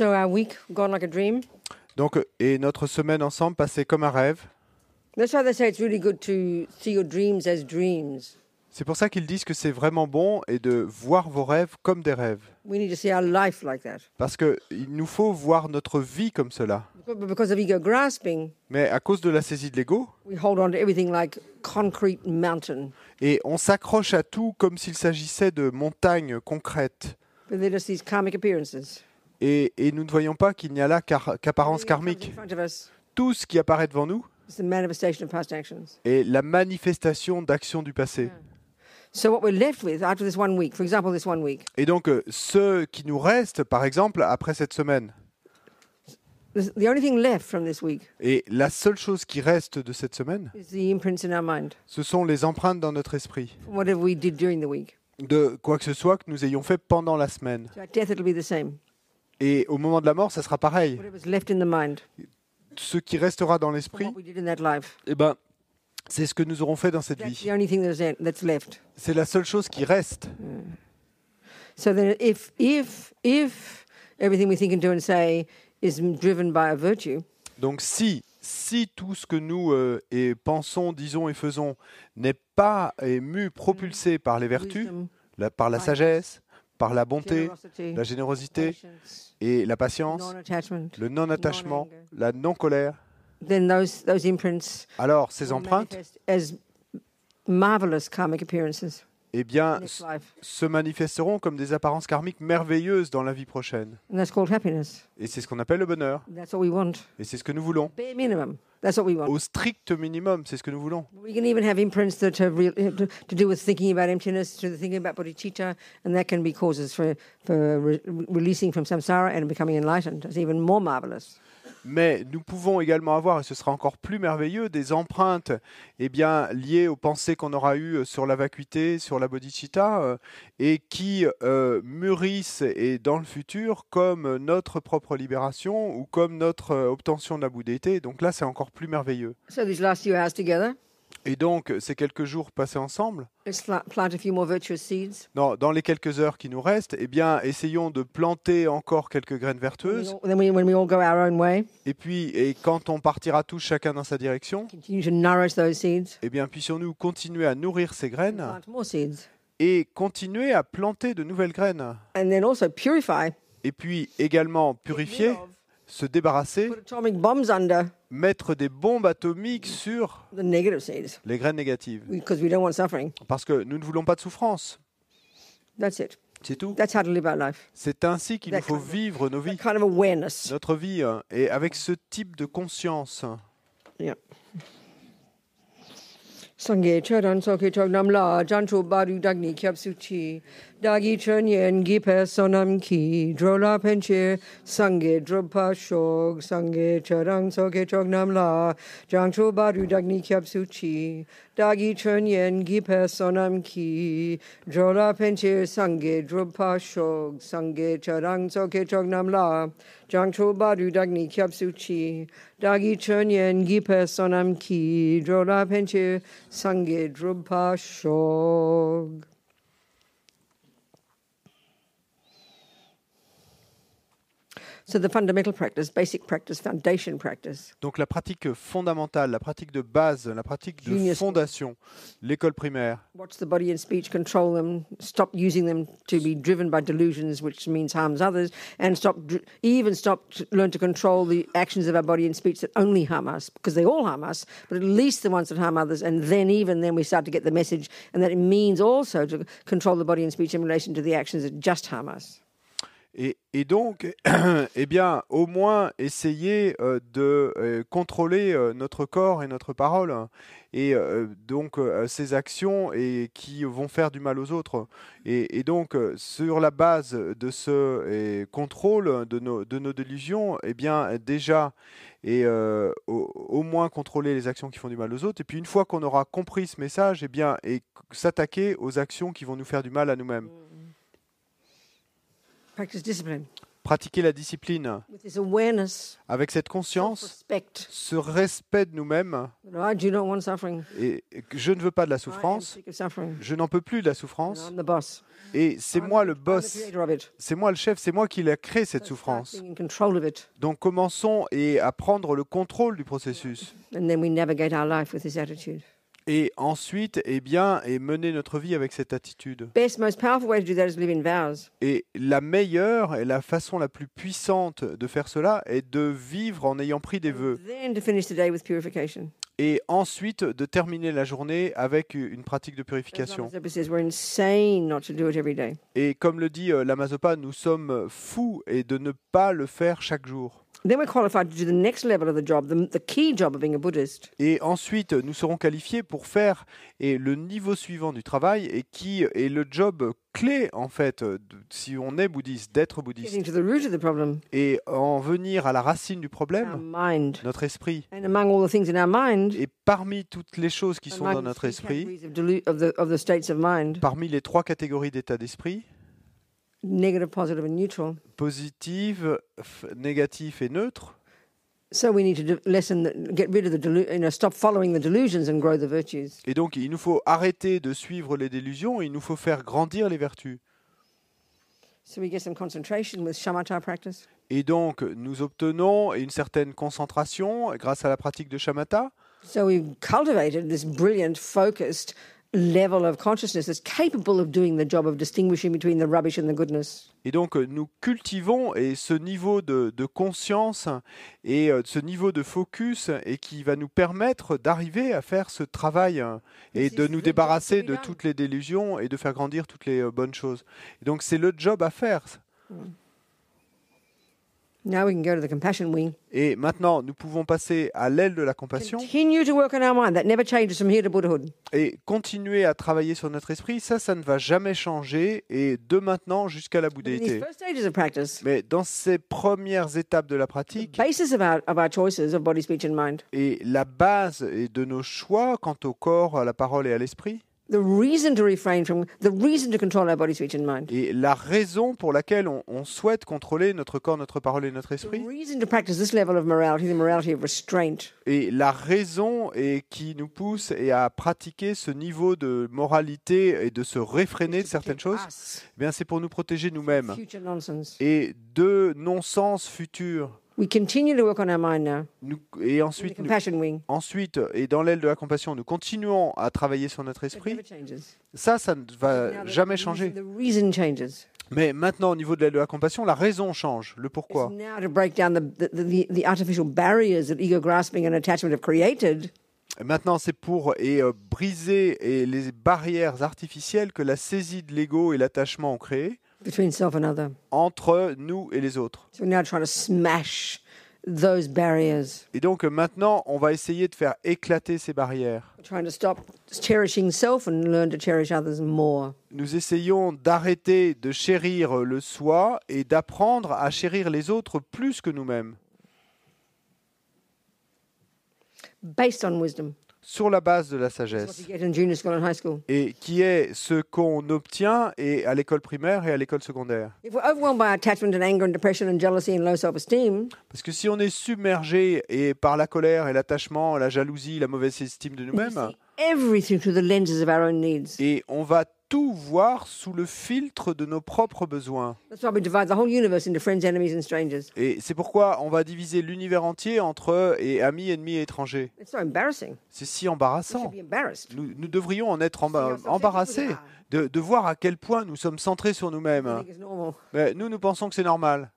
So our week gone like a dream. Donc, et notre semaine ensemble passait comme un rêve. That's why they say it's really good to see your dreams as dreams. C'est pour ça qu'ils disent que c'est vraiment bon et de voir vos rêves comme des rêves. We need to see our life like that. Parce qu'il nous faut voir notre vie comme cela. But because of ego grasping, Mais à cause de la saisie de l'ego, we hold on to everything like concrete mountain. et on s'accroche à tout comme s'il s'agissait de montagnes concrètes. But they're just these karmic appearances. Et, et nous ne voyons pas qu'il n'y a là qu'apparence karmique. Tout ce qui apparaît devant nous is the manifestation of past actions. est la manifestation d'actions du passé. So what we're left with after this one week, for example, this one week, Et donc, euh, ce qui nous reste, par exemple, après cette semaine, this- the only thing left from this week et la seule chose qui reste de cette semaine, is the imprints in our mind ce sont les empreintes dans notre esprit from whatever we did during the week. de quoi que ce soit que nous ayons fait pendant la semaine. Et au moment de la mort, ça sera pareil. Ce qui restera dans l'esprit, eh ben, c'est ce que nous aurons fait dans cette vie. C'est la seule chose qui reste. So then, if if if everything we think and do and say is m- driven by a virtue, Donc si, si tout ce que nous euh, et pensons, disons et faisons n'est pas ému, propulsé par les vertus, la- par la sagesse, par la bonté, la générosité et la patience, le non-attachement, la non-colère, alors ces empreintes, eh bien, se manifesteront comme des apparences karmiques merveilleuses dans la vie prochaine. Et c'est ce qu'on appelle le bonheur. Et c'est ce que nous voulons. Au strict minimum, c'est ce que nous voulons. Mais nous pouvons également avoir, et ce sera encore plus merveilleux, des empreintes eh bien, liées aux pensées qu'on aura eues sur la vacuité, sur la bodhicitta, euh, et qui euh, mûrissent et dans le futur comme notre propre libération ou comme notre euh, obtention de la bouddhéité. Donc là, c'est encore plus merveilleux. So these last together, Et donc, ces quelques jours passés ensemble, let's pla- plant a few more virtuous seeds. dans, dans les quelques heures qui nous restent, eh bien, essayons de planter encore quelques graines vertueuses. all- Then we, when we all go our own way, Et puis, et quand on partira tous chacun dans sa direction, eh bien, puissions-nous continuer à nourrir ces graines et continuer à planter de nouvelles graines. and then also purify, Et puis également purifier, se débarrasser, mettre des bombes atomiques sur les graines négatives. because we don't want suffering. Parce que nous ne voulons pas de souffrance. C'est tout. That's how to live our life. C'est ainsi qu'il nous faut vivre nos vies, notre vie, hein, et avec ce type de conscience. sange cheran so ke chok nam la jan chu ba ri dak ni kyap su chi. Da gi chen yen gi pe sonam ki. Dro la pen che sange dro pa shog sange cheran so ke chok nam la jan chu ba ri dak ni kyap su chi. Dagi Chönyen Gipe Sonam Ki, Jora penche Sange Druppa Shog, Sange Charang Tsoke Chog Jang Badu Dagni Kyap Dagi Chönyen Gipe Sonam Ki, Jora penche Sange Druppa Shog. So the fundamental practice, basic practice, foundation practice, Donc la pratique fondamentale, la pratique de base, la pratique de Genius. fondation, l'école primaire, watch the body and speech, control them, stop using them to be driven by delusions, which means harms others, and stop, even stop, to learn to control the actions of our body and speech that only harm us, because they all harm us, but at least the ones that harm others, and then even then we start to get the message, and that it means also to control the body and speech in relation to the actions that just harm us. Et, donc, eh bien, au moins essayer euh, de euh, contrôler euh, notre corps et notre parole, et donc ces actions qui vont faire du mal aux autres. Et, donc, sur la base de ce contrôle de nos, de délusions, eh bien, déjà, et au, moins contrôler les actions qui font du mal aux autres. Et puis, une fois qu'on aura compris ce message, eh bien, et s'attaquer aux actions qui vont nous faire du mal à nous-mêmes. Discipline. Pratiquer la discipline avec cette conscience, ce respect de nous-mêmes, et je ne veux pas de la souffrance, je n'en peux plus de la souffrance, et c'est moi le boss, c'est moi le chef, c'est moi qui l'ai créé cette souffrance. Donc commençons et à prendre le contrôle du processus. Et ensuite, eh bien, et mener notre vie avec cette attitude. Best, most powerful way to do that is live in vows. Et la meilleure et la façon la plus puissante de faire cela est de vivre en ayant pris des vœux. Et ensuite de terminer la journée avec une pratique de purification. Et comme le dit euh, l'Amazopa, nous sommes fous et de ne pas le faire chaque jour. Then we're qualified to do the next level of the job, the, the key job of being a Buddhist. Et ensuite, nous serons qualifiés pour faire et le niveau suivant du travail et qui est le job clé en fait, de- si on est bouddhiste, d'être bouddhiste. Getting to the root of the problem, Et en venir à la racine du our problème, mind. notre esprit. And among all the things in our mind, Et parmi toutes les choses qui sont dans notre esprit, parmi les trois catégories d'état d'esprit, negative, positive, and neutral. positive, négatif et neutre, So we need to lessen, the, get rid of the, you know, stop following the delusions and grow the virtues. et donc il nous faut arrêter de suivre les délusions, il nous faut faire grandir les vertus. So we get some concentration with shamatha practice. Et donc nous obtenons une certaine concentration grâce à la pratique de shamatha. So we've cultivated this brilliant, focused level of consciousness that's capable of doing the job of distinguishing between the rubbish and the goodness. Et donc euh, nous cultivons et ce niveau de, de conscience et euh, ce niveau de focus et qui va nous permettre d'arriver à faire ce travail euh, et de nous débarrasser de toutes les délusions et de faire grandir toutes les euh, bonnes choses. Et donc c'est le job à faire. Now we can go to the compassion wing. Et maintenant nous pouvons passer à l'aile de la compassion Continue to work on our mind. That never changes from here to Buddhahood. et continuer à travailler sur notre esprit. Ça, ça ne va jamais changer et de maintenant jusqu'à la bouddhéité. first stages of practice, Mais dans ces premières étapes de la the pratique, basis of our, of our choices of body, speech, and mind, et la base est de nos choix quant au corps, à la parole et à l'esprit, the reason to refrain from, the reason to control our body, speech, and mind, et la raison pour laquelle on, on souhaite contrôler notre corps, notre parole et notre the esprit, reason to practice this level of morality, the morality of restraint, et la raison et qui nous pousse et à pratiquer ce niveau de moralité et de se réfréner de certaines choses, eh bien c'est pour nous protéger nous-mêmes. et de non-sens futurs. We continue to work on our mind now. Nous- et In the ensuite, nous- ensuite, et dans l'aile de la compassion, nous continuons à travailler sur notre It esprit. Ça, ça ne va the jamais reason- changer. The reason changes. Mais maintenant, au niveau de l'aile de la compassion, la raison change. Le pourquoi. now to break down the, the, the, the artificial barriers that ego grasping and attachment have created Maintenant, c'est pour et, euh, briser et les barrières artificielles que la saisie de l'ego et l'attachement ont créées between self and other. entre nous et les autres. So we're now trying to smash those barriers. Et donc euh, maintenant, on va essayer de faire éclater ces barrières. We're trying to stop cherishing self and learn to cherish others more. Nous essayons d'arrêter de chérir le soi et d'apprendre à chérir les autres plus que nous-mêmes, Based on wisdom. Sur la base de la sagesse. Et qui est ce qu'on obtient et à l'école primaire et à l'école secondaire. Parce que si on est submergé et par la colère et l'attachement, la jalousie, la mauvaise estime de nous-mêmes, et on va tout voir sous le filtre de nos propres besoins. Et c'est pourquoi on va diviser l'univers entier entre et amis, ennemis et étrangers. C'est si embarrassant. Nous, nous devrions en être emba- embarrassés as de, de voir à quel point nous sommes centrés sur nous-mêmes. nous, nous pensons que c'est normal.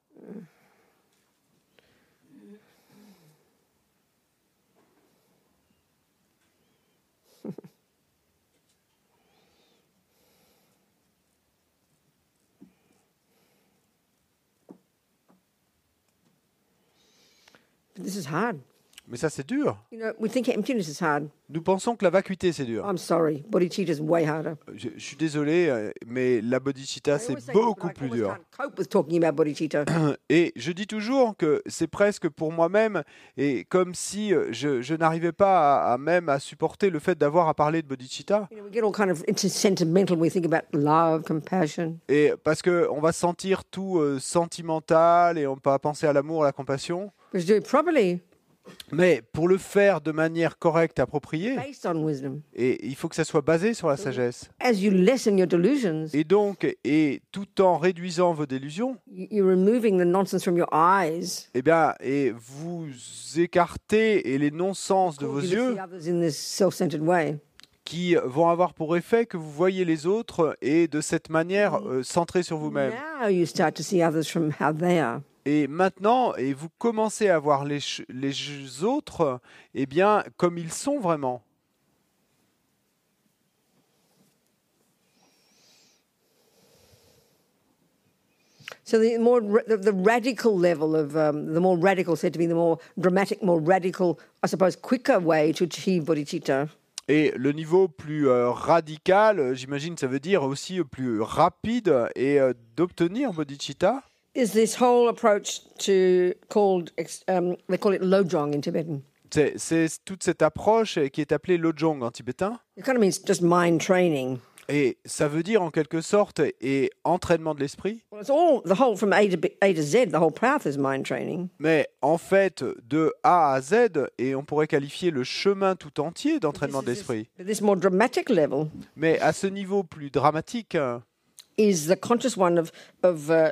This is hard. Mais ça, c'est dur. You know, we think emptiness is hard. Nous pensons que la vacuité, c'est dur. I'm sorry, bodhicitta is way harder. Je, je suis désolé, euh, mais la bodhicitta, c'est beaucoup plus dur. Et je dis toujours que c'est presque pour moi-même, et comme si euh, je, je n'arrivais pas à, à même à supporter le fait d'avoir à parler de bodhicitta. You know, we get all kind of into sentimental. when We think about love, compassion. Et parce que on va se sentir tout euh, sentimental et on va penser à l'amour, à la compassion. But to do it properly, Mais pour le faire de manière correcte, appropriée, based on wisdom, et il faut que ça soit basé sur la sagesse. as you lessen your delusions, Et donc, et tout en réduisant vos délusions, you- you're removing the nonsense from your eyes. eh bien, et vous écartez et les non-sens de vos you yeux see others in this self-centered way. qui vont avoir pour effet que vous voyez les autres et de cette manière euh, centré sur vous-même. Now you start to see others from how they are. Et maintenant, et vous commencez à voir les, les autres, eh bien, comme ils sont vraiment. So the more the, the radical level of um, the more radical said to be the more dramatic, more radical, I suppose, quicker way to achieve bodhicitta Et le niveau plus euh, radical, euh, j'imagine, ça veut dire aussi euh, plus rapide et euh, d'obtenir bodhicitta. Is this whole approach to called ex- um, they call it lojong in Tibetan. C'est toute cette approche euh, qui est appelée lojong en tibétain. It kind of means just mind training. Et ça veut dire en quelque sorte et entraînement de l'esprit. Well, it's all the whole from A to B, A to Z. The whole path is mind training. Mais en fait, de A à Z, et on pourrait qualifier le chemin tout entier d'entraînement de l'esprit. But this more dramatic level Mais à ce niveau plus dramatique, is the conscious one of of uh,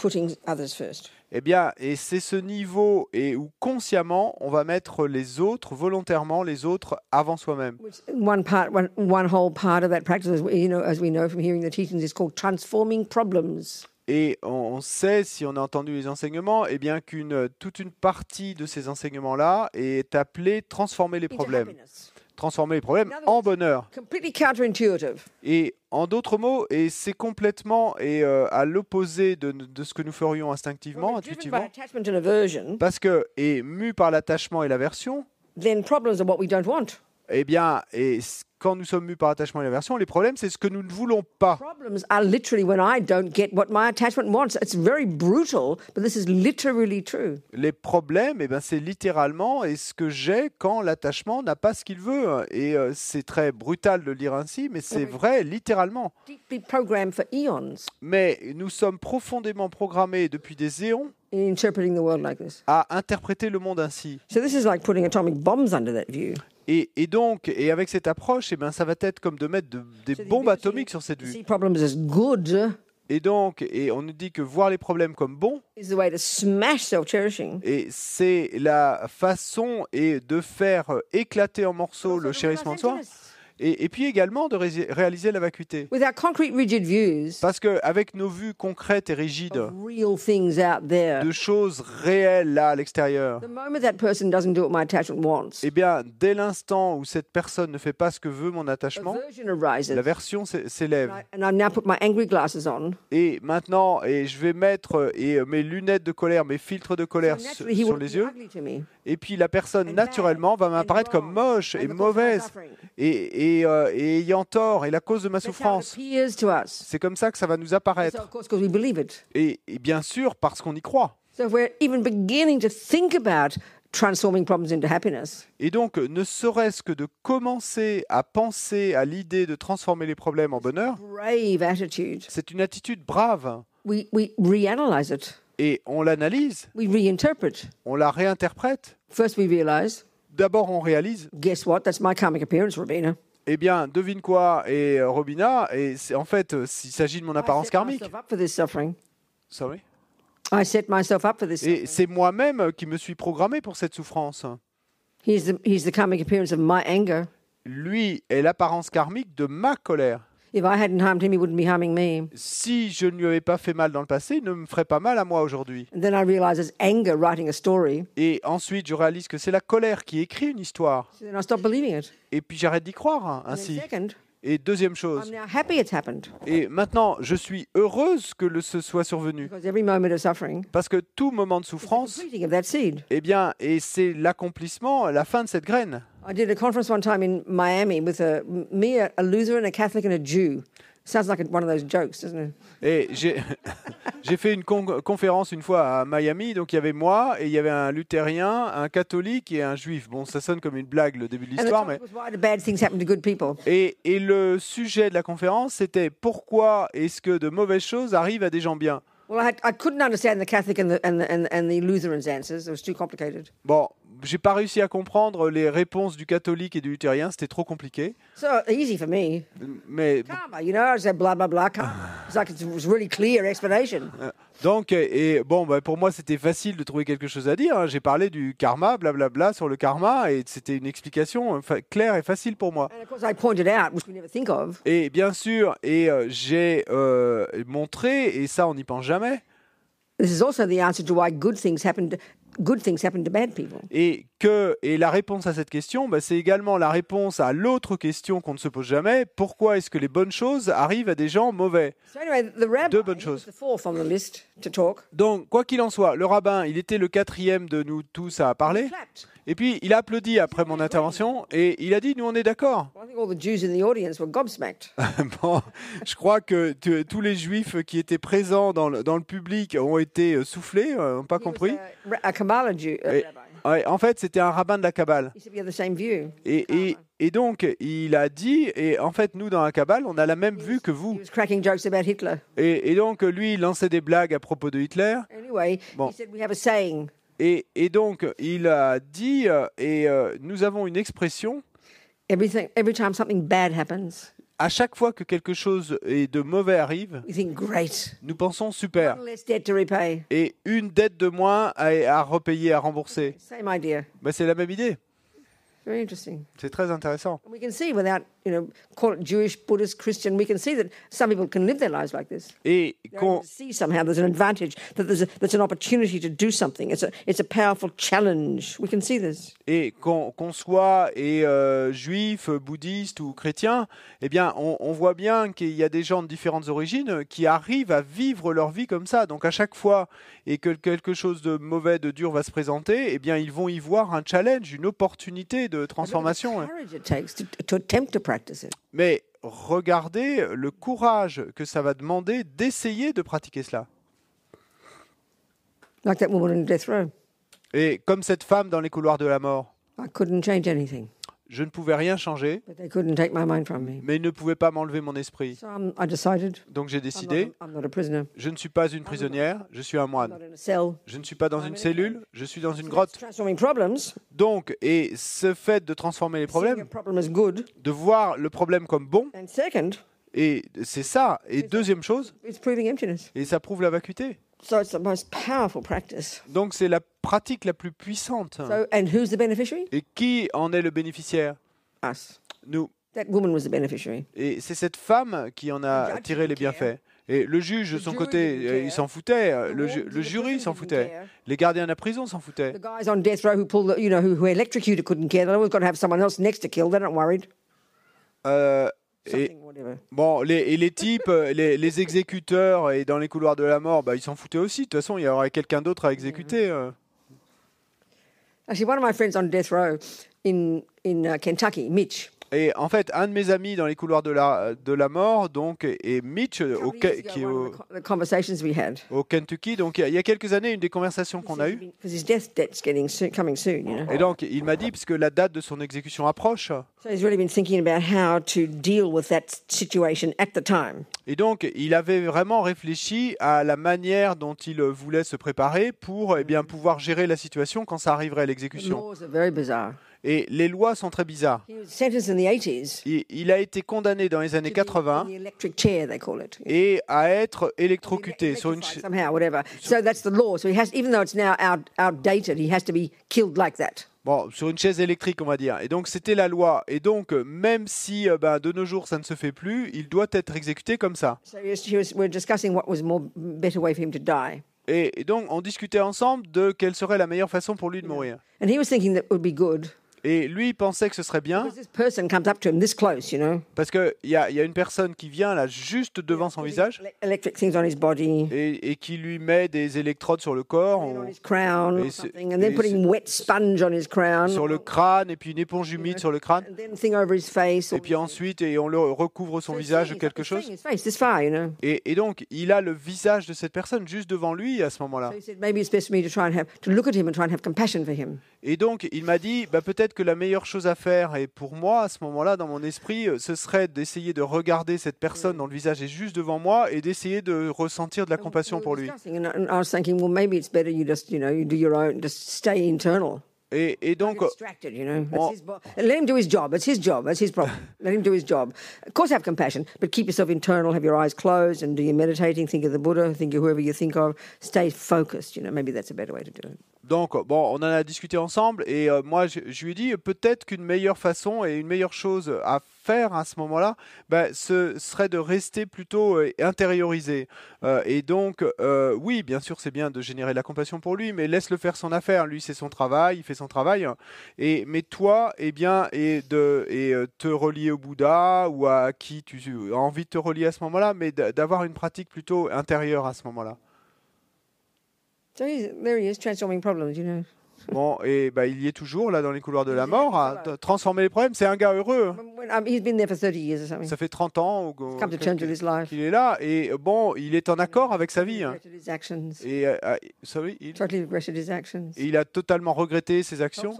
putting others first. eh bien, et c'est ce niveau et où consciemment on va mettre les autres, volontairement les autres avant soi-même. One part, one, one whole part of that practice, as we, you know, as we know from hearing the teachings, is called transforming problems. Et on sait, si on a entendu les enseignements, eh bien qu'une toute une partie de ces enseignements-là est appelée transformer les into problèmes, happiness. Transformer les problèmes en bonheur. Et en d'autres mots, et c'est complètement et euh, à l'opposé de, de ce que nous ferions instinctivement, intuitivement, parce que et mu par l'attachement et l'aversion, eh bien, et quand nous sommes mus par l'attachement et l'aversion, les problèmes, c'est ce que nous ne voulons pas. Les problèmes, eh ben, c'est littéralement et ce que j'ai quand l'attachement n'a pas ce qu'il veut. Et euh, c'est très brutal de le dire ainsi, mais c'est vrai littéralement. Mais nous sommes profondément programmés depuis des éons à interpréter le monde ainsi. Et, et donc, et avec cette approche, eh ben, ça va être comme de mettre de- des bombes atomiques sur cette vue. Et donc, et on nous dit que voir les problèmes comme bons, et c'est la façon et de faire éclater en morceaux le chérissement de soi, et, et puis également de ré- réaliser la vacuité. With our concrete, rigid views Parce qu'avec nos vues concrètes et rigides de choses réelles là à l'extérieur, eh bien, dès l'instant où cette personne ne fait pas ce que veut mon attachement, l'aversion s'é- s'élève. And I- and I now put my angry glasses on. Et maintenant, et je vais mettre et, mes lunettes de colère, mes filtres de colère sur les yeux. Et puis la personne, naturellement, va m'apparaître and comme moche et the cause of my mauvaise suffering. et, et, euh, et ayant tort et la cause de ma souffrance. C'est comme ça que ça va nous apparaître. of course, because we believe it. Et, et bien sûr, parce qu'on y croit. So if we're even beginning to think about transforming problems into happiness, Et donc, ne serait-ce que de commencer à penser à l'idée de transformer les problèmes en bonheur, c'est une attitude brave. we, we reanalyze it. Et on l'analyse, on la réinterprète. First, we realize, D'abord, on réalise, guess what? That's my karmic appearance, Rabina. eh bien, devine quoi Et euh, Robina, et c'est en fait, euh, s'il s'agit de mon I apparence set karmique. myself up for this suffering. Sorry? I set myself up for this. Et c'est moi-même qui me suis programmé pour cette souffrance. He's the, he's the karmic appearance of my anger. Lui est l'apparence karmique de ma colère. If I hadn't harmed him, he wouldn't be harming me. Si je ne lui avais pas fait mal dans le passé, il ne me ferait pas mal à moi aujourd'hui. And then I realize it's anger writing a story. Et ensuite, je réalise que c'est la colère qui écrit une histoire. So then I stop believing it. Et puis j'arrette d'y croire hein, ainsi. second, Et deuxième I'm chose, now happy it's happened et maintenant je suis heureuse que le, ce soit survenu, because every moment of suffering parce que tout moment de is the souffrance, completing of that seed. eh bien, et c'est l'accomplissement, la fin de cette graine. I did a conference one time in Miami with a, me, a, a Lutheran, a Catholic, and a Jew. Sounds like a, one of those jokes, doesn't it? Et j'ai fait une con- conférence une fois à Miami, donc il y avait moi et il y avait un luthérien, un catholique et un juif. Bon, ça sonne comme une blague le début de l'histoire, mais topic was why do bad things happen to good people? et, et le sujet de la conférence c'était pourquoi est-ce que de mauvaises choses arrivent à des gens bien? Well, I, had, I couldn't understand the Catholic and the, and, the, and, and the Lutheran's answers. It was too complicated. Bon, j'ai pas réussi à comprendre les réponses du catholique et du luthérien, c'était trop compliqué. So easy for me. Mais Karma, you know, I said blah, blah, blah. Karma. It's like it was really clear explanation. donc et bon, bah, pour moi c'était facile de trouver quelque chose à dire. hein. J'ai parlé du karma, blablabla sur le karma et c'était une explication euh, claire et facile pour moi. And of course, I pointed out, which we never think of, Et bien sûr, et euh, j'ai euh, montré, et ça on n'y pense jamais, this is also the answer to why good things happen to, good things happen to bad people. et que et la réponse à cette question, bah, c'est également la réponse à l'autre question qu'on ne se pose jamais pourquoi est-ce que les bonnes choses arrivent à des gens mauvais? So anyway, the rabbi Deux bonnes choses. was the fourth on the list to talk. Donc, quoi qu'il en soit, le rabbin, il était le quatrième de nous tous à parler. Et puis il a applaudi après mon intervention, et il a dit nous on est d'accord. Bon, je crois que tous les juifs qui étaient présents dans le, dans le public ont été euh, soufflés, euh, n'ont pas He was compris. Et-. Ouais, en fait, c'était un rabbin de la Kabbale. He said we have the same view. Et, et, et donc, il a dit, et en fait, nous, dans la Kabbale, on a la même vue que He vous. was cracking jokes about Hitler. Et, donc, lui, il lançait des blagues à propos de Hitler. Bon. Et, et donc, il a dit, euh, et euh, nous avons une expression, Everything, every time something bad happens, à chaque fois que quelque chose de mauvais arrive, we think, great, nous pensons super. Et une dette de moins à, à repayer, à rembourser. Same idea. Ben, c'est la même idée. Very interesting. C'est très intéressant. We can see without, you know, call it Jewish, Buddhist, Christian, we can see that some people can live their lives like this. Et qu'on see somehow there's an advantage, that there's, a, there's an opportunity to do something. It's a, it's a powerful challenge. We can see this. et qu'on qu'on soit et, euh, juif, bouddhiste ou chrétien, eh bien, on, on voit bien qu'il y a des gens de différentes origines qui arrivent à vivre leur vie comme ça. Donc, à chaque fois et que quelque chose de mauvais, de dur va se présenter, eh bien, ils vont y voir un challenge, une opportunité de transformation. Mais regardez le courage que ça va demander d'essayer de pratiquer cela. Like that woman in death row. Et comme cette femme dans les couloirs de la mort, I couldn't change anything, je ne pouvais rien changer, mais ils ne pouvaient pas m'enlever mon esprit. Um, Donc j'ai décidé, je ne suis pas une prisonnière, je suis un moine. Je ne suis pas dans une cellule, je suis dans une grotte. Donc, et ce fait de transformer les problèmes, de voir le problème comme bon, et c'est ça. Et deuxième chose, et ça prouve la vacuité. So it's the most powerful practice. Donc c'est la pratique la plus puissante. So, and who's the beneficiary? Et qui en est le bénéficiaire? Us. Nous. That woman was the beneficiary. Et c'est cette femme qui en a tiré les bienfaits. Et le juge, de son côté, euh, il s'en foutait. Le, ju- le jury s'en foutait. Les gardiens de la prison s'en foutaient. The guys on death row who pulled, the, you know, who, who electrocuted couldn't care. They always got to have someone else next to kill. They're not worried. Euh, et bon, les, et les types, euh, les, les exécuteurs et dans les couloirs de la mort, bah, ils s'en foutaient aussi. De toute façon, il y aurait quelqu'un d'autre à exécuter. euh. Actually, one of my friends on death row in in uh, Kentucky, Mitch. Et en fait, un de mes amis dans les couloirs de la, de la mort, donc, et Mitch, au, qui est au, Kentucky, donc il y a- quelques années, une des conversations qu'on a eues. Et donc, il m'a dit, puisque la date de son exécution approche, So he's really been thinking about how to deal with that situation at the time. et donc il avait vraiment réfléchi à la manière dont il voulait se préparer pour eh bien, pouvoir gérer la situation quand ça arriverait à l'exécution. Et les lois sont très bizarres. He was sentenced in the 80s. Il, il a été condamné dans les années to be in 80 the electric chair, they call it. et à être électrocuté sur une Electrified cha- somehow, whatever. So that's the law. So he has, even though it's now out, outdated, he has to be killed like that. Bon, sur une chaise électrique, on va dire. Et donc, c'était la loi. Et donc, même si euh, ben, de nos jours, ça ne se fait plus, il doit être exécuté comme ça. So he was, he was, we're discussing what was more better way for him to die. Et, donc, on discutait ensemble de quelle serait la meilleure façon pour lui de mourir. And he was thinking that it would be good. Et lui, il pensait que ce serait bien, parce qu'il y a, y a une personne qui vient là, juste devant son visage, et, et qui lui met des électrodes sur le corps, on Et et sur le crâne, et puis une éponge humide sur le crâne, et puis ensuite, et on le recouvre son visage de quelque chose. Et, et donc, il a le visage de cette personne juste devant lui à ce moment-là. Et donc, il m'a dit, bah, peut-être que la meilleure chose à faire, et pour moi, à ce moment-là, dans mon esprit, euh, ce serait d'essayer de regarder cette personne dont le visage est juste devant moi et d'essayer de ressentir de la compassion pour lui. Et, et donc, Donc, bon, on en a discuté ensemble et euh, moi, je, lui ai dit peut-être qu'une meilleure façon et une meilleure chose à faire à ce moment-là, bah, ce serait de rester plutôt euh, intériorisé. Euh, et donc, euh, oui, bien sûr, c'est bien de générer de la compassion pour lui, mais laisse-le faire son affaire. Lui, c'est son travail, il fait son travail. Et mais toi, eh bien, et de et te relier au Bouddha ou à qui tu as envie de te relier à ce moment-là, mais d'avoir une pratique plutôt intérieure à ce moment-là. So he's, there he is, transforming problems. You know. Bon, et bah, il y est toujours là dans les couloirs de la mort à transformer les problèmes. C'est un gars heureux. When, he's been there for 30 years or something. Ça fait 30 ans qu'il est là et bon, il est en accord avec sa vie. hein. Et euh, sorry, il, Totally regretted his actions. et il a totalement regretté ses actions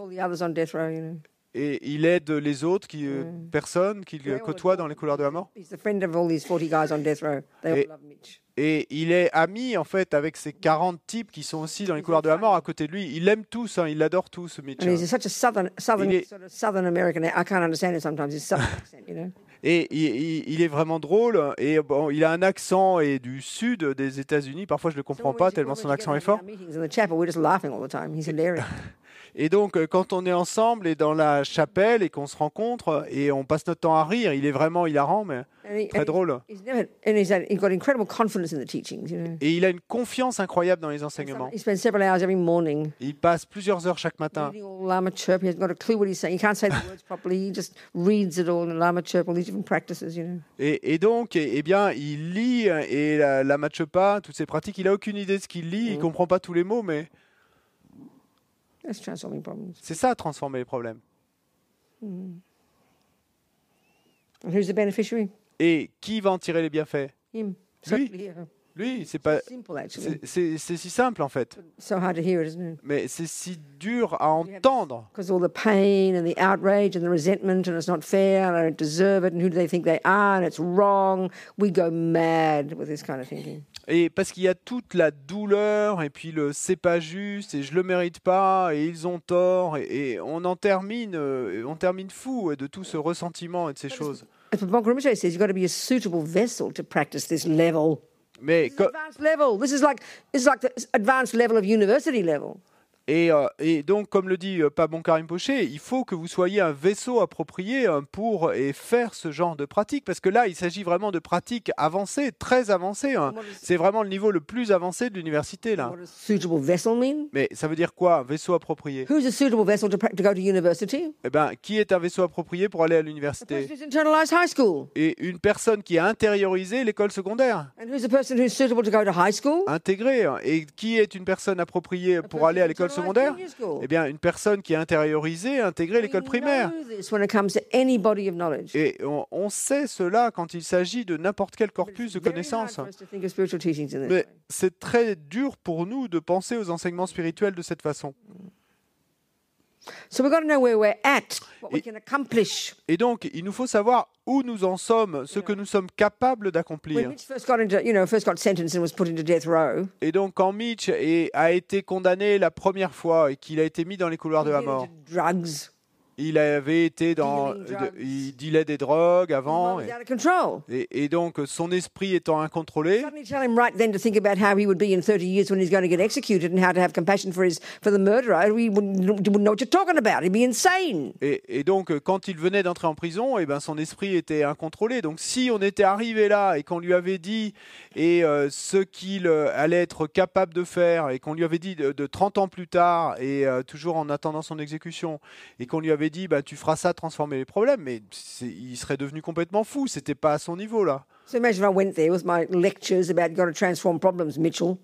et il aide les autres qui, euh, Mm. personnes qu'il côtoie dans les couloirs de la mort. He's the friend of all these 40 guys on death row. They all Et- love Mitch. Et il est ami en fait avec ces 40 types qui sont aussi dans les couloirs de la mort à côté de lui. Il aime tous, hein, il l'adore tous, Mitch. And he's such a southern, southern, Il est- sort of southern American. I can't understand it sometimes. His southern accent, you know? Et il, est vraiment drôle et bon, il a un accent et du sud des États-Unis. Parfois je le comprends pas tellement son accent est fort. Et donc, euh, quand on est ensemble et dans la chapelle et qu'on se rencontre et on passe notre temps à rire, il est vraiment hilarant, mais he- très drôle. He's he's, he's know. Et il a une confiance incroyable dans les enseignements. Il passe plusieurs heures chaque matin. Et, et donc, eh, eh bien, il lit euh, et la, la matchepa, toutes ces pratiques, il a aucune idée de ce qu'il lit, il comprend pas tous les mots, mais That's transforming problems. c'est ça transformer les problèmes. And who's the beneficiary? Et qui va en tirer les bienfaits? Him. Lui? Lui, c'est pas, c'est- si simple en fait, So hard to hear it, isn't it? mais c'est si dur à entendre. Because all the pain and the outrage and the resentment, and it's not fair, and I don't deserve it, and who do they think they are, and it's wrong. We go mad with this kind of thinking. Et parce qu'il y a toute la douleur et puis le c'est pas juste et je le mérite pas et ils ont tort et, et on en termine, euh, on termine fou de tout ce ressentiment et de ces choses. Mais co- level. This is like this is like the advanced level of university level. Et, euh, et donc comme le dit euh, Pabon Karim Poché, il faut que vous soyez un vaisseau approprié hein, pour et faire ce genre de pratique parce que là il s'agit vraiment de pratiques avancées, très avancées. hein. C'est vraiment le niveau le plus avancé de l'université là. Mais ça veut dire quoi, un vaisseau approprié? Who's a suitable vessel to, prac- to go to university? Eh ben, qui est un vaisseau approprié pour aller à l'université? Et une personne qui a intériorisé l'école secondaire. And who's the person who's suitable to go to high school? intégré. hein. Et qui est une personne appropriée pour aller à l'école internalized secondaire. Eh bien, une personne qui a intériorisé, intégré l'école primaire. Et on, on sait cela quand il s'agit de n'importe quel corpus de connaissances. Mais c'est très dur pour nous de penser aux enseignements spirituels de cette façon. So we've got to know where we're at, what we Et- can accomplish. Et donc, il nous faut savoir où nous en sommes, ce que nous sommes capables d'accomplir. Et donc, quand Mitch est- a été condamné la première fois et qu'il a été mis dans les couloirs de la mort, drugs. Il avait été dans, drugs. il dealait des drogues avant. Et, donc, son esprit étant incontrôlé, Suddenly tell him right then to think about how he would be in 30 years when he's going to get executed and how to have compassion for his for the murderer. He wouldn't, wouldn't know what you're talking about. He'd be insane. Et, et donc, euh, quand il venait d'entrer en prison, eh ben, son esprit était incontrôlé. Donc, si on était arrivé là et qu'on lui avait dit et euh, ce qu'il euh, allait être capable de faire et qu'on lui avait dit de, de 30 ans plus tard et euh, toujours en attendant son exécution et qu'on lui avait avait dit bah, tu feras ça, transformer les problèmes, mais il serait devenu complètement fou. C'était pas à son niveau là. So imagine if I went there with my lectures about got to transform problems, Mitchell.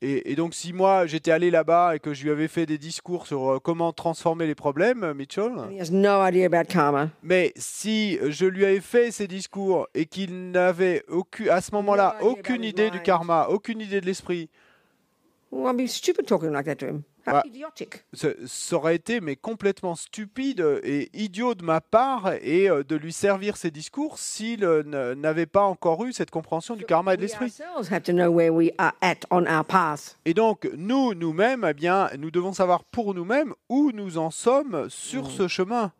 Et, et donc si moi j'étais allé là-bas et que je lui avais fait des discours sur euh, comment transformer les problèmes, Mitchell, And he has no idea about karma. mais si je lui avais fait ces discours et qu'il n'avait à ce moment-là No aucune idée du karma, aucune idée de l'esprit, Well, I'd be stupid talking like that to him. Idiotic. ça, aurait été mais complètement stupide et idiot de ma part et euh, de lui servir ces discours s'il euh, n'avait pas encore eu cette compréhension du karma et de We l'esprit. Et donc nous, nous-mêmes, eh bien, nous devons savoir pour nous-mêmes où nous en sommes sur ce chemin.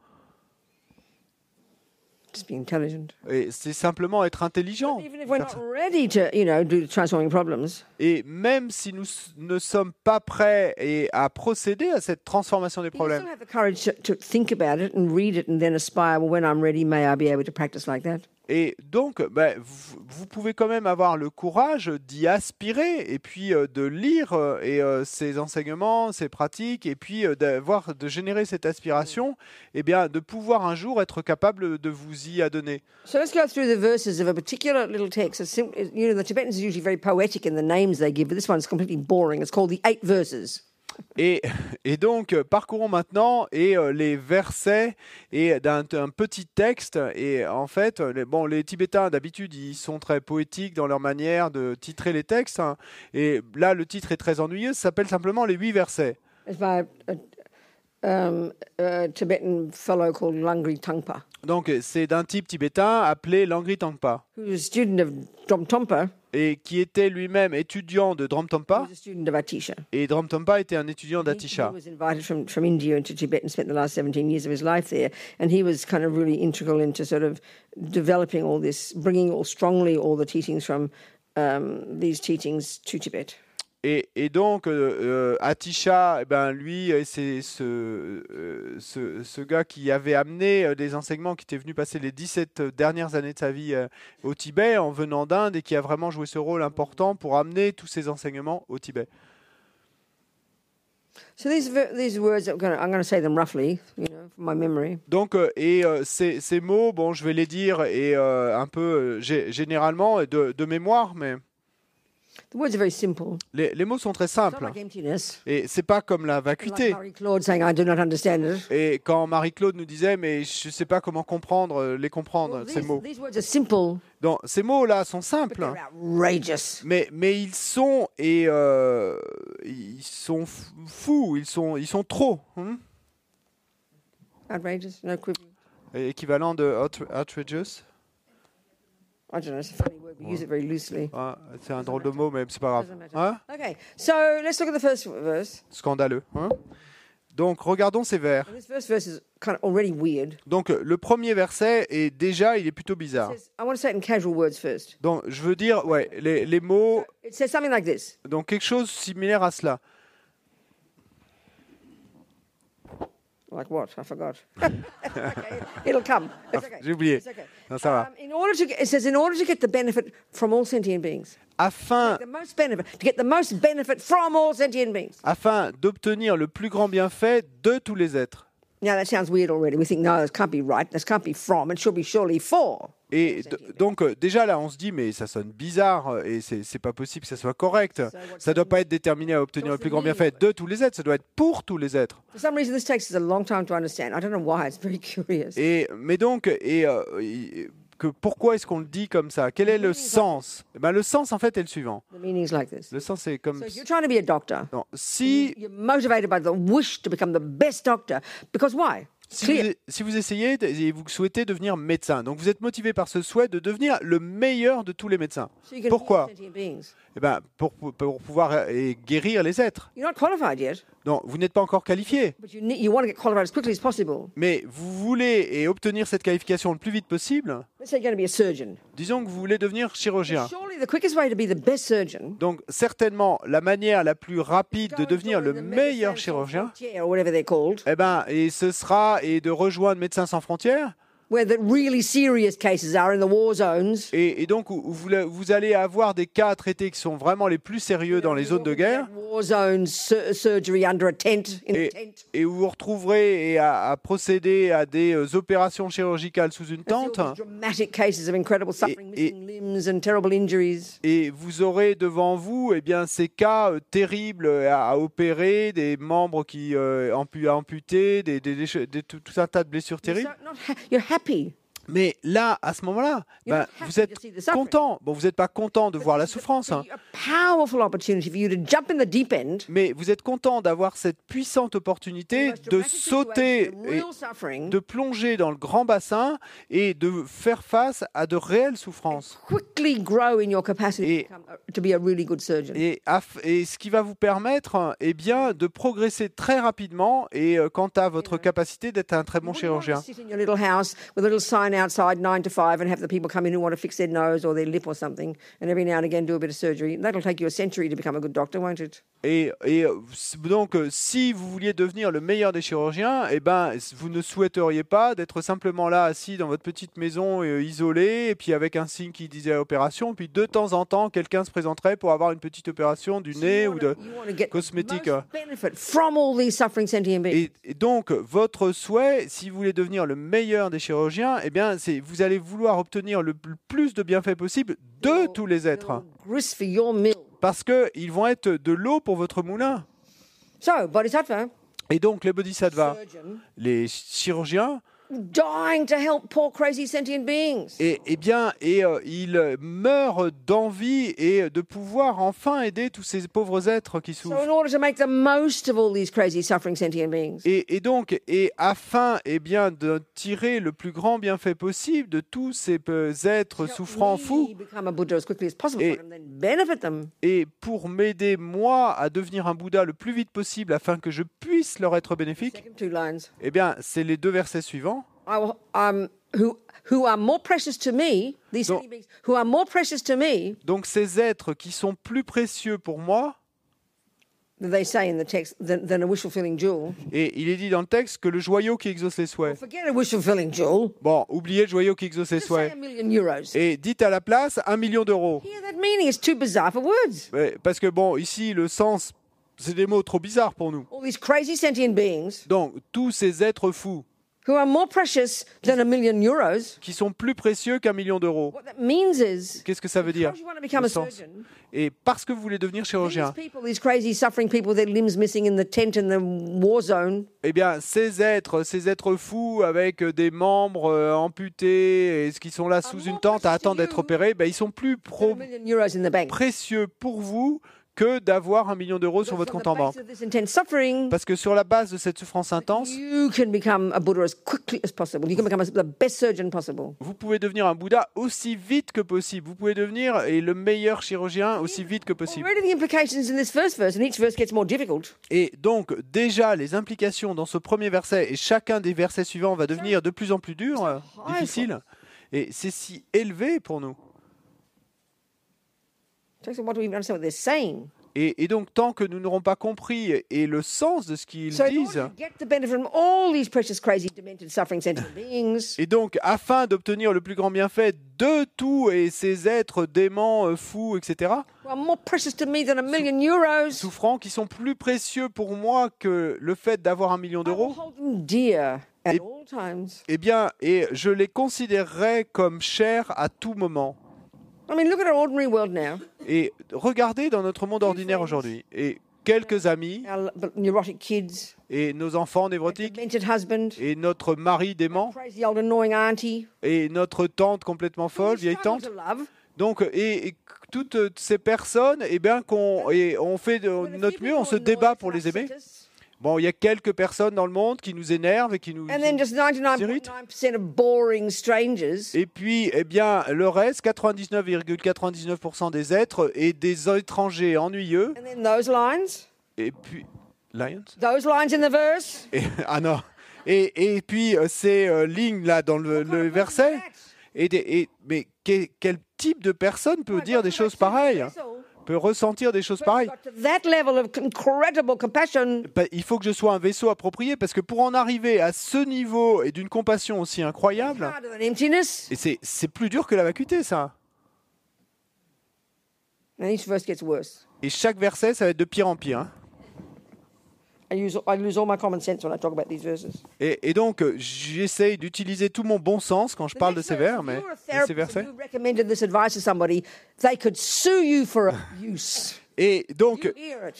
Just be intelligent. Et c'est simplement être intelligent. Even if we're Faire not ça. ready to, you know, do transforming problems, Et même si nous ne sommes pas prêts et à procéder à cette transformation des you problèmes, Et donc, ben, vous, vous pouvez quand même avoir le courage d'y aspirer et puis euh, de lire euh, et, euh, ces enseignements, ces pratiques, et puis euh, d'avoir, de générer cette aspiration, et bien de pouvoir un jour être capable de vous y adonner. So let's go through the verses of a particular little text. It's you know, the Tibetans are usually very poetic in the names they give, but this one's completely boring. It's called the Eight Verses. Et, et donc, euh, parcourons maintenant et euh, les versets et d'un un petit texte. Et en fait, euh, les, bon, les Tibétains d'habitude, ils sont très poétiques dans leur manière de titrer les textes. hein. Et là, le titre est très ennuyeux. Ça s'appelle simplement les huit versets. A, um, a Tibetan fellow called Langri Tangpa, Donc, c'est d'un type tibétain appelé Langri Tangpa, who was a student of Drom Tompa, et qui était lui-même étudiant de who Dramtompa. was a student of Atisha. Et Dramtompa était un étudiant d'Atisha. was invited from, from India into Tibet and spent the last 17 years of his life there. And he was kind of really integral into sort of developing all um, these teachings to Tibet. Et, et donc, euh, euh, Atisha, eh ben, lui, c'est ce, euh, ce, ce gars qui avait amené des enseignements, qui était venu passer les 17 dernières années de sa vie euh, au Tibet en venant d'Inde et qui a vraiment joué ce rôle important pour amener tous ces enseignements au Tibet. So these ver- these words, I'm going to I'm going to say them roughly, you know, from my memory. Donc, et euh, ces, ces mots, bon, je vais les dire et un peu gé- généralement de, de mémoire, mais The words are very simple. Les, les mots sont très simples. Et c'est pas comme la vacuité. Et quand Marie-Claude nous disait, mais je sais pas comment comprendre, euh, les comprendre, ces mots. Donc, ces mots-là sont simples, outrageous. mais, mais ils sont et euh, ils sont fous, ils sont, ils sont trop. hein. Équivalent de out- outrageous. I don't know. It's a funny word. We use it very loosely. Ah, c'est un drôle de mot, mais c'est pas grave. Doesn't matter. Hein Okay, so let's look at the first verse. Scandaleux. hein. Donc, regardons ces vers. And this first verse is kind of already weird. Donc, le premier verset est déjà, il est plutôt It bizarre. says, I want to say it in casual words first. Donc, je veux dire, ouais, les, les mots, It says something like this. donc quelque chose similaire à cela. Like what? I forgot. okay, it'll come. It's okay. J'ai oublié. It's okay. Non, ça va. Um, in order to, get, it says, in order to get the benefit from all sentient beings, Afin the most benefit, to get the most benefit from all sentient beings. afin d'obtenir le plus grand bienfait de tous les êtres. Now that sounds weird already. We think, no, this can't be right. This can't be from. It should be surely for. Et donc euh, déjà là, on se dit mais ça sonne bizarre euh, et c'est pas possible que ça soit correct. Ça doit pas être déterminé à obtenir le plus grand bienfait de tous les êtres. Ça doit être pour tous les êtres. For some reason, this takes us a long time to understand. I don't know why. It's very curious. Et mais donc et euh, et- que pourquoi est-ce qu'on le dit comme ça? Quel est le sens? Eh ben, le sens en fait est le suivant. Le sens c'est comme non, si vous, si vous essayez et vous souhaitez devenir médecin, donc vous êtes motivé par ce souhait de devenir le meilleur de tous les médecins. Pourquoi? Eh ben, pour, pour pouvoir euh, et guérir les êtres. You're not qualified yet, Non, vous n'êtes pas encore qualifié, but you, need, you want to get qualified as quickly as possible. mais vous voulez et obtenir cette qualification le plus vite possible. Disons que vous voulez devenir chirurgien. Donc certainement la manière la plus rapide de devenir le meilleur chirurgien, eh ben, et ce sera et de rejoindre Médecins sans frontières, where the really serious cases are in the war zones. Et, et donc, où vous, vous allez avoir des cas traités qui sont vraiment les plus sérieux dans les zones de guerre. War zones, sur- surgery under a tent, in a Et, tent. et où vous retrouverez et à, à procéder à des euh, opérations chirurgicales sous une tente. these dramatic cases of incredible suffering, et- missing limbs and terrible injuries. Et vous aurez devant vous eh bien, ces cas euh, terribles à, à opérer, des membres qui euh, ampu- amputés, des, des- des- des- tout, tout un tas de blessures You're, terribles. so- not ha- you're happy. Mais là, à ce moment-là, ben, happy vous êtes to see the suffering. content. Bon, vous n'êtes pas content de voir la souffrance, hein, mais vous êtes content d'avoir cette puissante opportunité de sauter et de plonger dans le grand bassin et de faire face à de réelles souffrances. Et- ce qui va vous permettre eh bien, de progresser très rapidement et euh, quant à votre capacité d'être un très bon chirurgien. Sit in your little house with a little sign outside nine to five and have the people come in who want to fix their nose or their lip or something, and every now and again do a bit of surgery. That'll take you a century to become a good doctor, won't it? Et, donc, si vous vouliez devenir le meilleur des chirurgiens, eh ben, vous ne souhaiteriez pas d'être simplement là, assis dans votre petite maison, euh, isolé, et puis avec un signe qui disait opération, puis de temps en temps, quelqu'un se présenterait pour avoir une petite opération du So nez ou de... cosmétique, most benefit from all these suffering sentient beings. Et, et donc, votre souhait, si vous voulez devenir le meilleur des chirurgiens, eh bien, c'est vous allez vouloir obtenir le plus de bienfaits possible de tous les êtres, parce que ils vont être de l'eau pour votre moulin. So, Bodhisattva, Et donc, les bodhisattvas, les chirurgiens, dying to help poor crazy sentient beings. et, eh bien, et euh, ils meurent d'envie et de pouvoir enfin aider tous ces pauvres êtres qui So, souffrent. in order to make the most of all these crazy suffering sentient beings, Et, et donc, et afin eh bien, de tirer le plus grand bienfait possible de tous ces êtres souffrants fous, Et- et pour m'aider moi à devenir un Bouddha le plus vite possible afin que je puisse leur être bénéfique, eh bien, c'est les deux versets suivants. I will, um, who, who are more precious to me, these Donc- sentient beings, who are more precious to me, Donc ces êtres qui sont plus précieux pour moi, they say in the text, than, than a wish fulfilling jewel. et il est dit dans le texte que le joyau qui exauce les Well, souhaits. forget a wish fulfilling jewel. Bon, oubliez le joyau qui exauce les souhaits. a million euros. Et dites à la place un million d'euros. Here, that meaning is too bizarre for words. Ouais, Parce que bon, ici, le sens, c'est des mots trop bizarres pour nous. All these crazy sentient beings Donc, tous ces êtres fous who are more precious than a million euros. qui sont plus précieux qu'un million d'euros. What that means is, Qu'est-ce que ça veut dire? because you want to become le a sens surgeon, Et parce que vous voulez devenir these chirurgien, people, these crazy suffering people, with their limbs missing in the tent in the war zone, eh bien, ces êtres, ces êtres fous avec des membres euh, amputés et qui sont là sous une tente à attendre d'être opérés, ben, ils sont plus than a pro- million euros in the bank. précieux pour vous que d'avoir un million d'euros sur votre compte en banque. Parce que sur la base de cette souffrance intense, vous pouvez devenir un Bouddha aussi vite que possible. Vous pouvez devenir et le meilleur chirurgien aussi vite que possible. Et donc, déjà, les implications dans ce premier verset et chacun des versets suivants va devenir de plus en plus dur, difficile. Et c'est si élevé pour nous. It takes a while to even understand what they're saying. Et, et donc, tant que nous n'aurons pas compris et le sens de ce qu'ils So, disent, et donc, afin d'obtenir le plus grand bienfait de tous et ces êtres déments, euh, fous, etc., souffrants, qui sont plus précieux pour moi que le fait d'avoir un million d'euros, eh bien, et je les considérerai comme chers à tout moment. Et regardez dans notre monde ordinaire aujourd'hui, et quelques amis, et nos enfants névrotiques, et notre mari dément, crazy old annoying auntie. et notre tante complètement folle, vieille tante. Donc, et, et toutes ces personnes, eh bien, qu'on, et on fait de notre mieux, on se débat pour les aimer. Bon, il y a quelques personnes dans le monde qui nous énervent et qui nous... And then just 99.9% of boring strangers. Et puis, eh bien, le reste, 99,99% des êtres et des étrangers ennuyeux. And then those lines, Et puis, Lions? Those lines in the verse? Et- Ah non. Et, et puis, euh, ces euh, lignes-là dans le, le verset. Et des- et- mais que- quel type de personne peut dire des choses pareilles peut ressentir des choses pareilles. Bah, Il faut que je sois un vaisseau approprié parce que pour en arriver à ce niveau et d'une compassion aussi incroyable, c'est plus dur que la vacuité, ça. Et chaque verset, ça va être de pire en pire. hein. I use I lose all my common sense when I talk about these verses. Et, et donc, euh, j'essaye d'utiliser tout mon bon sens quand je parle de ces vers, mais de ces versets. you recommended this advice to somebody, they could sue you for abuse. Et donc,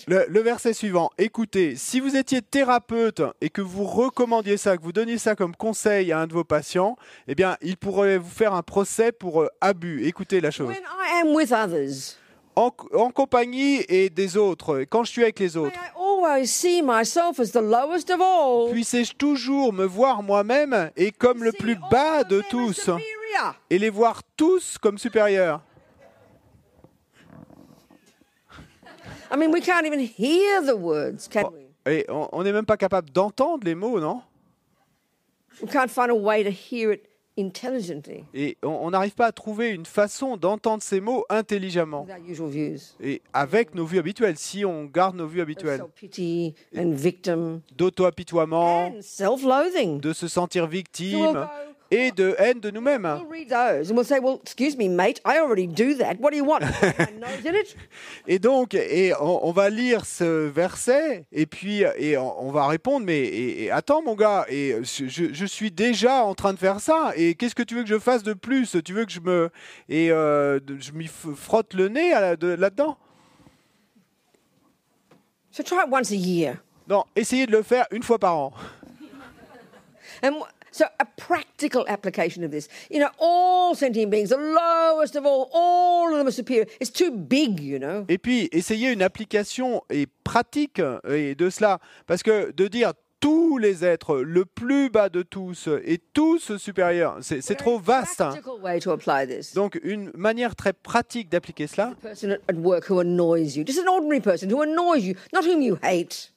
le, le verset suivant, écoutez, si vous étiez thérapeute et que vous recommandiez ça, que vous donniez ça comme conseil à un de vos patients, eh bien, il pourrait vous faire un procès pour euh, abus. Écoutez la chose. When I am with others, En, en compagnie et des autres, quand je suis avec les autres, I always see myself as the lowest of all. puissais-je toujours me voir moi-même et comme le plus bas of de tous et les voir tous comme supérieurs? I mean, we can't even hear the words, can we? Et on n'est même pas capable d'entendre les mots, non? We can't find a way to hear it Et on n'arrive pas à trouver une façon d'entendre ces mots intelligemment. with our usual views. Et avec nos vues habituelles, si on garde nos vues habituelles, Self-pity and victim. D'auto-apitoiement, de se sentir victime et de haine de nous-mêmes. we'll read those and we'll say, well, excuse me, mate, I already do that. What do you want? My nose in it? Et donc, et on, on va lire ce verset et puis et on, on va répondre, mais et, et attends mon gars, et je, je- suis déjà en train de faire ça. Et qu'est-ce que tu veux que je fasse de plus? Tu veux que je me et euh, je m'y frotte le nez là-dedans? So try it once a year. Non, essayez de le faire une fois par an. And so a practical application of this. You know, all sentient beings, the lowest of all, all of them are superior. It's too big, you know. Et puis, essayez une application et pratique euh, et de cela. Parce que de dire tous les êtres, le plus bas de tous et tous supérieurs, c'est trop vaste. hein. Donc, une manière très pratique d'appliquer cela.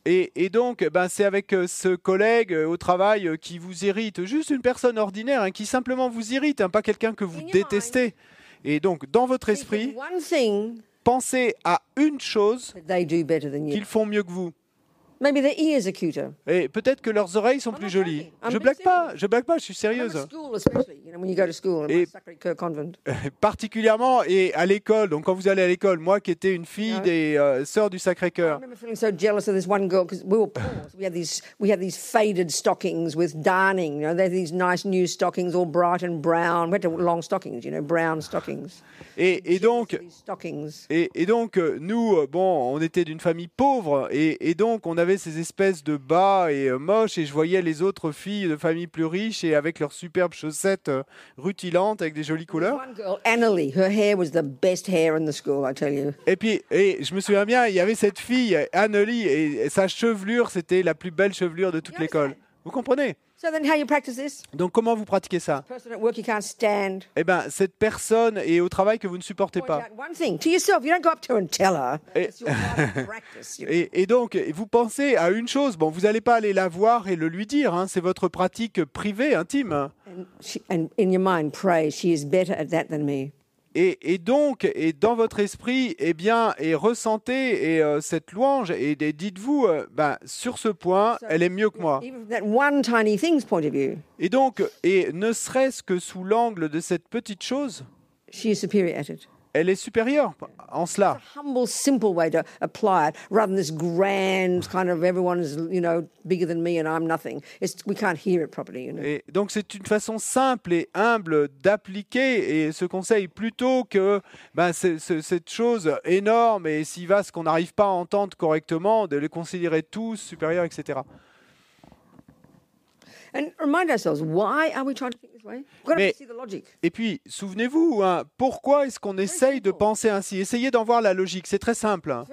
Et, et donc, ben, c'est avec euh, ce collègue euh, au travail euh, qui vous irrite, juste une personne ordinaire hein, qui simplement vous irrite, hein, pas quelqu'un que vous détestez. Et donc, dans votre esprit, pensez à une chose qu'ils font mieux que vous. Maybe their ears are cuter. Et peut-être que leurs oreilles sont plus jolies. Je blague pas, je blague pas, je suis sérieuse. school, especially, you know, when you go to school, in my Et- Sacré-Cœur convent. Particulièrement et à l'école. Donc quand vous allez à l'école, moi qui étais une fille des euh, sœurs du I Sacré-Cœur. remember feeling so jealous of this one girl because we were poor. So we had these we had these faded stockings with darning. You know, they're these nice new stockings, all bright and brown. We had to wear long stockings, you know, brown stockings. Et, et donc, et, et donc euh, nous, euh, bon, on était d'une famille pauvre et, et donc on avait ces espèces de bas et euh, moches et je voyais les autres filles de familles plus riches et avec leurs superbes chaussettes euh, rutilantes avec des jolies couleurs. Et puis, et je me souviens bien, il y avait cette fille, Annelie, et sa chevelure, c'était la plus belle chevelure de toute l'école. Vous comprenez? So then, how you practice this? Donc comment vous pratiquez ça? Person at work you can't stand. Eh bien, cette personne est au travail que vous ne supportez pas. know. Et, et donc, vous pensez à une chose, bon, vous n'allez pas aller la voir et le lui dire, hein, c'est votre pratique privée, intime. And, she, and in your mind, pray, she is better at that than me. Et, et donc, et dans votre esprit, eh bien, et ressentez et, euh, cette louange et, et dites-vous, euh, ben, sur ce point, elle est mieux que moi. Et donc, et ne serait-ce que sous l'angle de cette petite chose, elle est supérieure en cela. Humble, simple way to apply it, rather than this grand kind of everyone is, you know, bigger than me and I'm nothing. It's, we can't hear it properly, you know. Et donc c'est une façon simple et humble d'appliquer et ce conseil plutôt que ben, c'est- c'est- cette chose énorme et si vaste qu'on n'arrive pas à entendre correctement, de les considérer tous supérieurs, etc. And remind ourselves, why are we trying to think this way? We've got to Mais- see the logic. Et puis, souvenez-vous, hein, pourquoi est-ce qu'on essaye de penser ainsi? Essayez d'en voir la logique, c'est très simple, hein,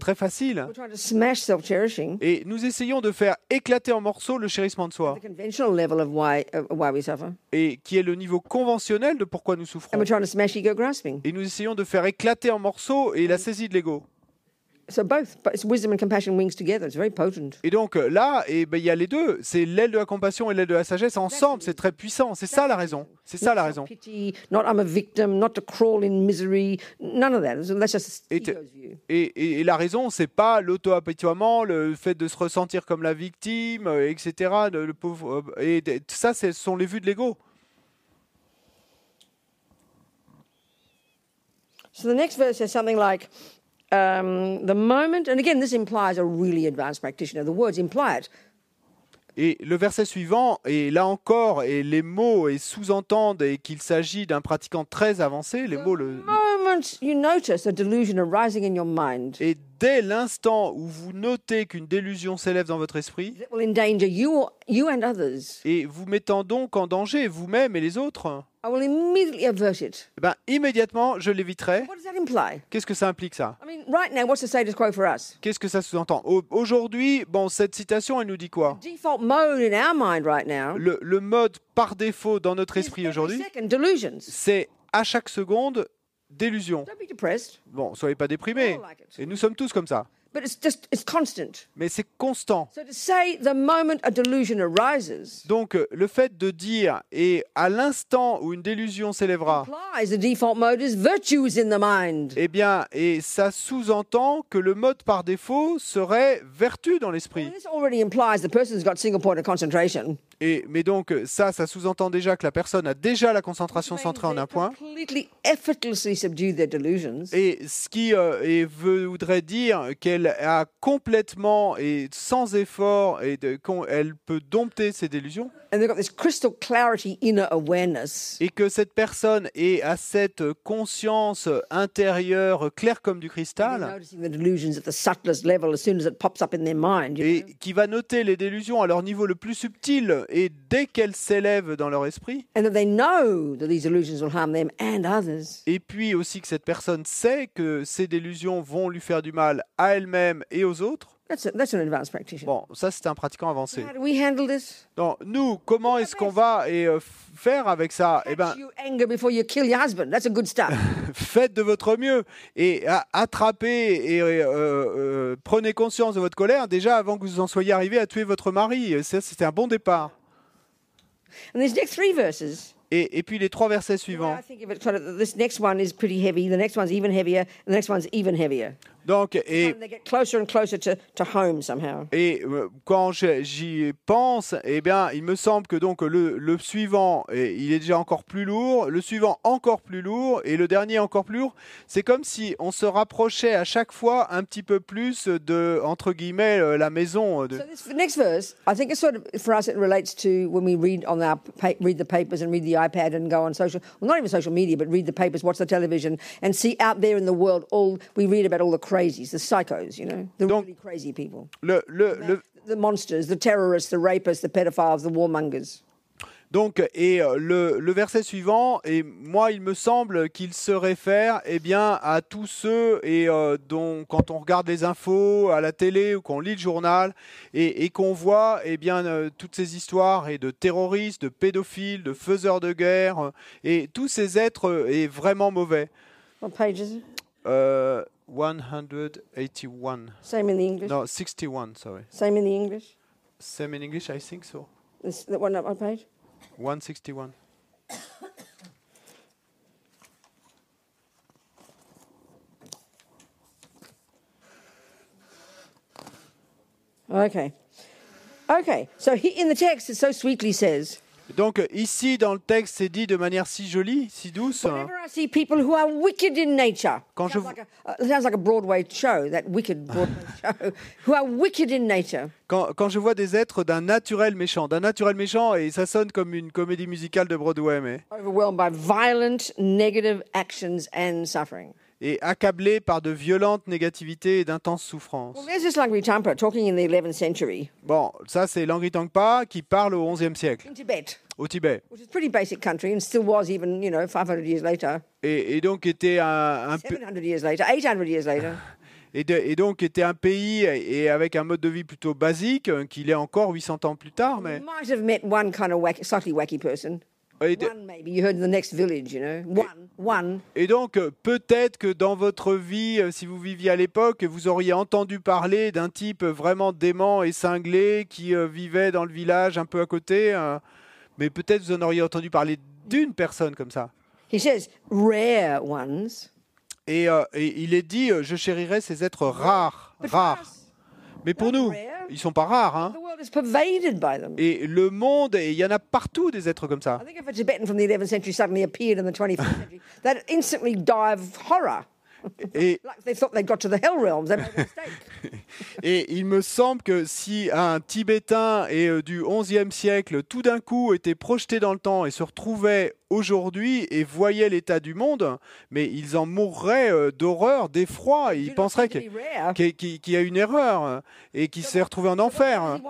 très facile. We're trying to smash self-cherishing, Et nous essayons de faire éclater en morceaux le chérissement de soi, the conventional level of why, of why we suffer. et qui est le niveau conventionnel de pourquoi nous souffrons. And we're trying to smash ego grasping. Et nous essayons de faire éclater en morceaux et la saisie de l'ego. So both, but it's wisdom and compassion wings together. It's very potent. Et donc euh, là, eh ben, il y a les deux. C'est l'aile de la compassion et l'aile de la sagesse ensemble. C'est très puissant. C'est ça la raison. C'est ça la raison. Et. Et, la raison, c'est pas l'auto-apitoiement, le fait de se ressentir comme la victime, euh, etc. Le, pauvre, euh, et ça, ce sont les vues de l'ego. So the next verse says something like, um, the moment, and again, this implies a really advanced practitioner. The words imply it. Et le verset suivant, et là encore, et les mots et sous-entendent et qu'il s'agit d'un pratiquant très avancé, les mots le, moment you notice a delusion arising in your mind? Et dès l'instant où vous notez qu'une délusion s'élève dans votre esprit, et vous mettant donc en danger vous-même et les autres, I will immediately avert it. eh ben, immédiatement je l'éviterai. What does that imply? Qu'est-ce que ça implique ça? I mean, right now, what's the status quo for us? Qu'est-ce que ça sous-entend? Au- Aujourd'hui, bon, cette citation, elle nous dit quoi? Default mode in our mind right now le, le mode par défaut dans notre esprit aujourd'hui, c'est à chaque seconde depressed, Bon, soyez pas déprimés. Et nous sommes tous comme ça. Mais c'est constant. Donc, euh, le fait de dire, et à l'instant où une délusion s'élèvera, eh bien, et ça sous-entend que le mode par défaut serait vertu dans l'esprit. Et, mais donc, ça, ça sous-entend déjà que la personne a déjà la concentration centrée en un point. Et ce qui euh, et voudrait dire qu'elle a complètement et sans effort et de- qu'on- elle peut dompter ses délusions And they've got this crystal clarity inner awareness. et que cette personne est à cette conscience intérieure claire comme du cristal noticing the delusions at the subtlest level as soon as it pops up in their mind. you et qui va noter les délusions à leur niveau le plus subtil et dès qu'elles s'élèvent dans leur esprit And that they know that these delusions will harm them and others. et puis aussi que cette personne sait que ces délusions vont lui faire du mal à elle-même et aux autres. That's, a, that's an advanced practitioner. Bon, ça c'est un pratiquant avancé. How do we handle this? Donc, nous, comment est-ce qu'on va et, euh, faire avec ça? Eh ben, faites de votre mieux et attrapez et euh, euh, prenez conscience de votre colère déjà avant que vous en soyez arrivé à tuer votre mari. Ça, c'était un bon départ. And these next three verses, Et, et puis les trois versets suivants. Donc, et, And they get closer and closer to, to home somehow. et euh, quand j'y pense, eh bien, il me semble que donc le, le suivant, eh, il est déjà encore plus lourd, le suivant encore plus lourd, et le dernier encore plus lourd. C'est comme si on se rapprochait à chaque fois un petit peu plus de, entre guillemets, euh, la maison. euh, De... So this next verse, I think it's sort of for us. It relates to when we read on our read the papers and read the iPad and go on social. Well, not even social media, but read the papers, watch the television, and see out there in the world all we read about all the crazies, the psychos, you know, the Donc- really crazy people, Le, le, le, the monsters, the terrorists, the rapists, the pedophiles, the warmongers. Donc, et euh, le, le verset suivant, et moi, il me semble qu'il se réfère eh bien, à tous ceux et, euh, dont, quand on regarde les infos à la télé ou qu'on lit le journal et, et qu'on voit eh bien, euh, toutes ces histoires et de terroristes, de pédophiles, de faiseurs de guerre, et tous ces êtres est vraiment mauvais. What page is it? Euh, 181. Same in the English. No, 61, sorry. Same in the English. Same in English, I think so. This, that one up on page. 161. Okay. Okay. So he, in the text, it so sweetly says, Donc ici dans le texte c'est dit de manière si jolie, si douce. Whenever I see people who are wicked in nature, Quand je uh, quand je vois des êtres d'un naturel méchant, d'un naturel méchant et ça sonne comme une comédie musicale de Broadway, mais et accablés par de violentes négativités et d'intenses souffrances. Well, there's this Langri Tampa talking in the 11th century. Bon, ça c'est Langri Tangpa qui parle au XIe siècle, in Tibet, au Tibet, which is a pretty basic country and still was even, you know, 500 years later, et, et donc était un, un pa- 700 years later, 800 years later. et, de- et donc était un pays et avec un mode de vie plutôt basique euh, qu'il est encore 800 ans plus tard, mais Et, de- One, maybe. You heard in the next village, you know. One, one. et donc, euh, peut-être que dans votre vie, euh, si vous viviez à l'époque, vous auriez entendu parler d'un type vraiment dément et cinglé qui euh, vivait dans le village un peu à côté. euh, mais peut-être vous en auriez entendu parler d'une personne comme ça. He says, rare ones. Et, euh, et il est dit, euh, je chérirai ces êtres rares, rares. Mais pour nous, ils sont pas rares. Hein. Et le monde, et il y en a partout des êtres comme ça. I think if a Tibetan from the 11th century suddenly appeared in the 21st century, they'd instantly die of horror. Et, Like they thought they'd got to the hell realms. They made a mistake. et il me semble que si un Tibétain et, euh, du XIe siècle, tout d'un coup, était projeté dans le temps et se retrouvait aujourd'hui et voyait l'état du monde, mais ils en mourraient euh, d'horreur, d'effroi. Ils penseraient qu'il y a une erreur et qu'il s'est retrouvé en enfer.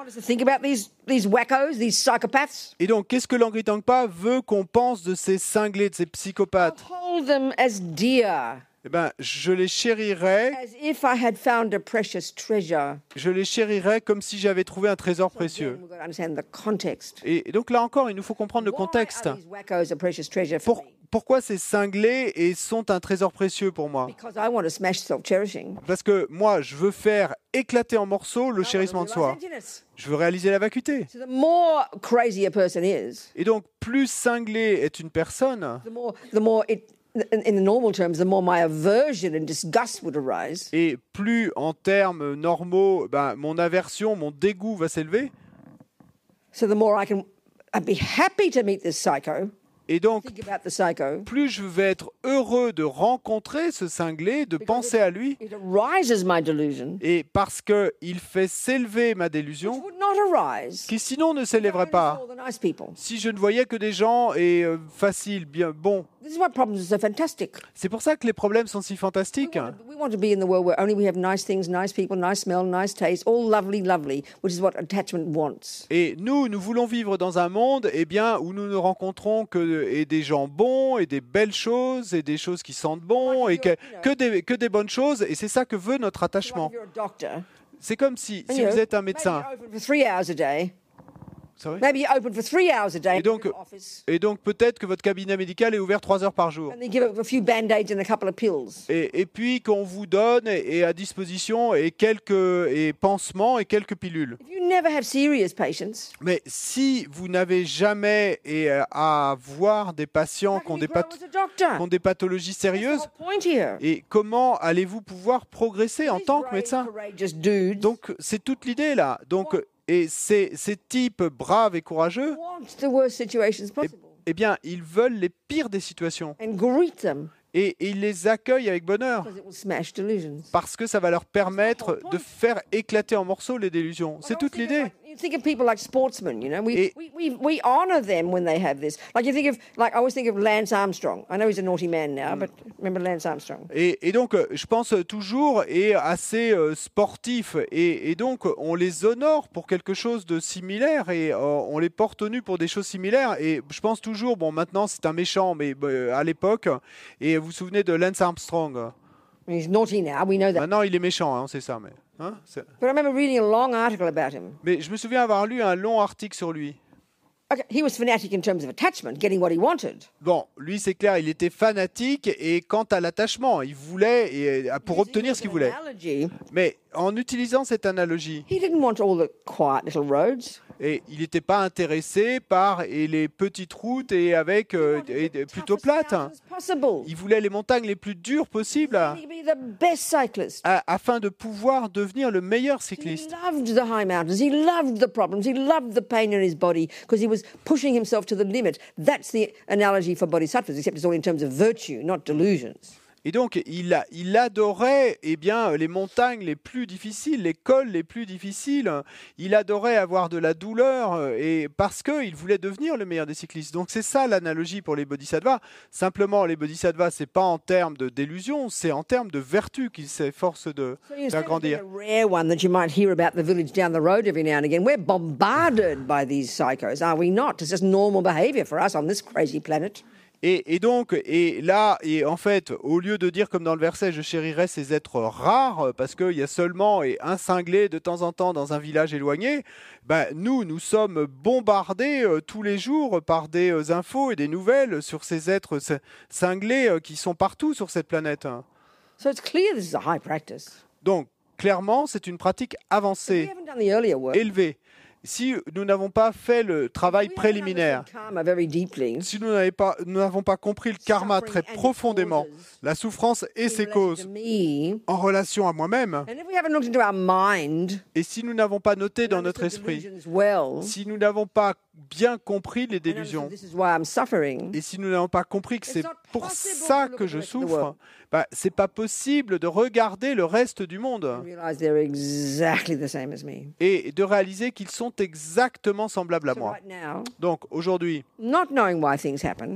Et donc, qu'est-ce que Langri Tangpa veut qu'on pense de ces cinglés, de ces psychopathes? Eh ben, je les chérirais, as if I had found a precious treasure. je les chérirais comme si j'avais trouvé un trésor précieux. Et, donc là encore, il nous faut comprendre le contexte. Pour- pourquoi ces cinglés et sont un trésor précieux pour moi? Because I want to smash self-cherishing. Parce que moi, je veux faire éclater en morceaux le chérissement de soi. Je veux réaliser la vacuité. So the more crazy a person is, Et donc, plus cinglé est une personne, the more, the more it, in, in the normal terms, the more my aversion and disgust would arise. et plus en termes normaux, ben, mon aversion, mon dégoût va s'élever. So the more I can, I'd be happy to meet this psycho, Et donc, think about the psycho. plus je vais être heureux de rencontrer ce cinglé, de penser à lui, It arises my delusion, et parce que il fait s'élever ma délusion, qui sinon ne s'élèverait pas. Si je ne voyais que des gens et euh, faciles, bien bons. This is why problems are so fantastic. C'est pour ça que les problèmes sont si We fantastiques. want, to, we want to be in the world where only we have nice things, nice people, nice smell, nice taste, all lovely, lovely, which is what attachment wants. Et nous, nous voulons vivre dans un monde eh bien, où nous ne rencontrons que et des gens bons et des belles choses et des choses qui sentent bon et que, que, des, que des bonnes choses. Et c'est ça que veut notre attachement. C'est comme si, si vous êtes un médecin. C'est vrai Maybe you're open for three hours a day Et donc- Et peut-être que votre cabinet médical est ouvert trois heures par jour. and they give it a few band-aids and a couple of pills. Et, et puis qu'on vous donne et, et à disposition et quelques et pansements et quelques pilules. If you never have serious patients, Mais si vous n'avez jamais et, euh, à voir des patients qui ont des, path- qui ont des pathologies sérieuses, et comment allez-vous pouvoir progresser en tant que médecin? Donc c'est toute l'idée là. Donc et ces, ces types braves et courageux, possible? eh bien ils veulent les pires des situations. Et, et ils les accueillent avec bonheur. Parce que ça va leur permettre de faire éclater en morceaux les délusions. C'est toute l'idée. Think of people like sportsmen, you know, we, Et- we, we, we honor them when they have this. Like you think of, like I always think of Lance Armstrong. I know he's a naughty man now, Mm. but remember Lance Armstrong? Et, et donc, euh, je pense toujours et assez euh, sportif. Et, et donc, on les honore pour quelque chose de similaire et euh, on les porte au nu pour des choses similaires. Et je pense toujours, bon, maintenant c'est un méchant, mais euh, à l'époque, et vous vous souvenez de Lance Armstrong? He's naughty now, we know that. Maintenant, il est méchant, hein, c'est ça. Mais, hein, c'est- But I remember reading a long article about him. mais je me souviens avoir lu un long article sur lui. Okay, he was fanatic in terms of attachment, getting what he wanted. Bon, lui, c'est clair, il était fanatique et quant à l'attachement, il voulait et, pour obtenir ce qu'il voulait. Mais en utilisant cette analogie, he didn't want all the quiet little roads. Et il n'était pas intéressé par et les petites routes et avec He euh, et- plutôt plates. Il voulait les montagnes les plus dures possibles. Afin de pouvoir devenir le meilleur cycliste. Et donc il, a- il adorait eh bien, les montagnes les plus difficiles, les cols les plus difficiles. Il adorait avoir de la douleur euh, et parce qu'il voulait devenir le meilleur des cyclistes. Donc c'est ça l'analogie pour les bodhisattvas. Simplement les bodhisattvas, c'est pas en termes de délusion, c'est en termes de vertu qu'ils s'efforcent de So d'agrandir. a rare one that you might hear about the village down the road every now and again, we're bombarded by these psychos, are we not? It's just normal behavior for us on this crazy planet. Et, et donc, et là, et en fait, au lieu de dire comme dans le verset, je chérirais ces êtres rares, parce qu'il y a seulement et un cinglé de temps en temps dans un village éloigné, ben, nous, nous sommes bombardés euh, tous les jours par des euh, infos et des nouvelles sur ces êtres cinglés euh, qui sont partout sur cette planète. So it's clear this is a high practice. Donc, clairement, c'est une pratique avancée, élevée. Si nous n'avons pas fait le travail préliminaire, si nous n'avons pas, nous n'avons pas compris le karma très profondément, la souffrance et ses causes en relation à moi-même, and if we haven't looked into our mind et si nous n'avons pas noté and dans notre esprit, si nous n'avons pas bien compris les délusions, et si nous n'avons pas compris que c'est pour ça que je souffre, bah, c'est pas possible de regarder le reste du monde. Et de réaliser qu'ils sont exactement semblables à moi. Donc aujourd'hui,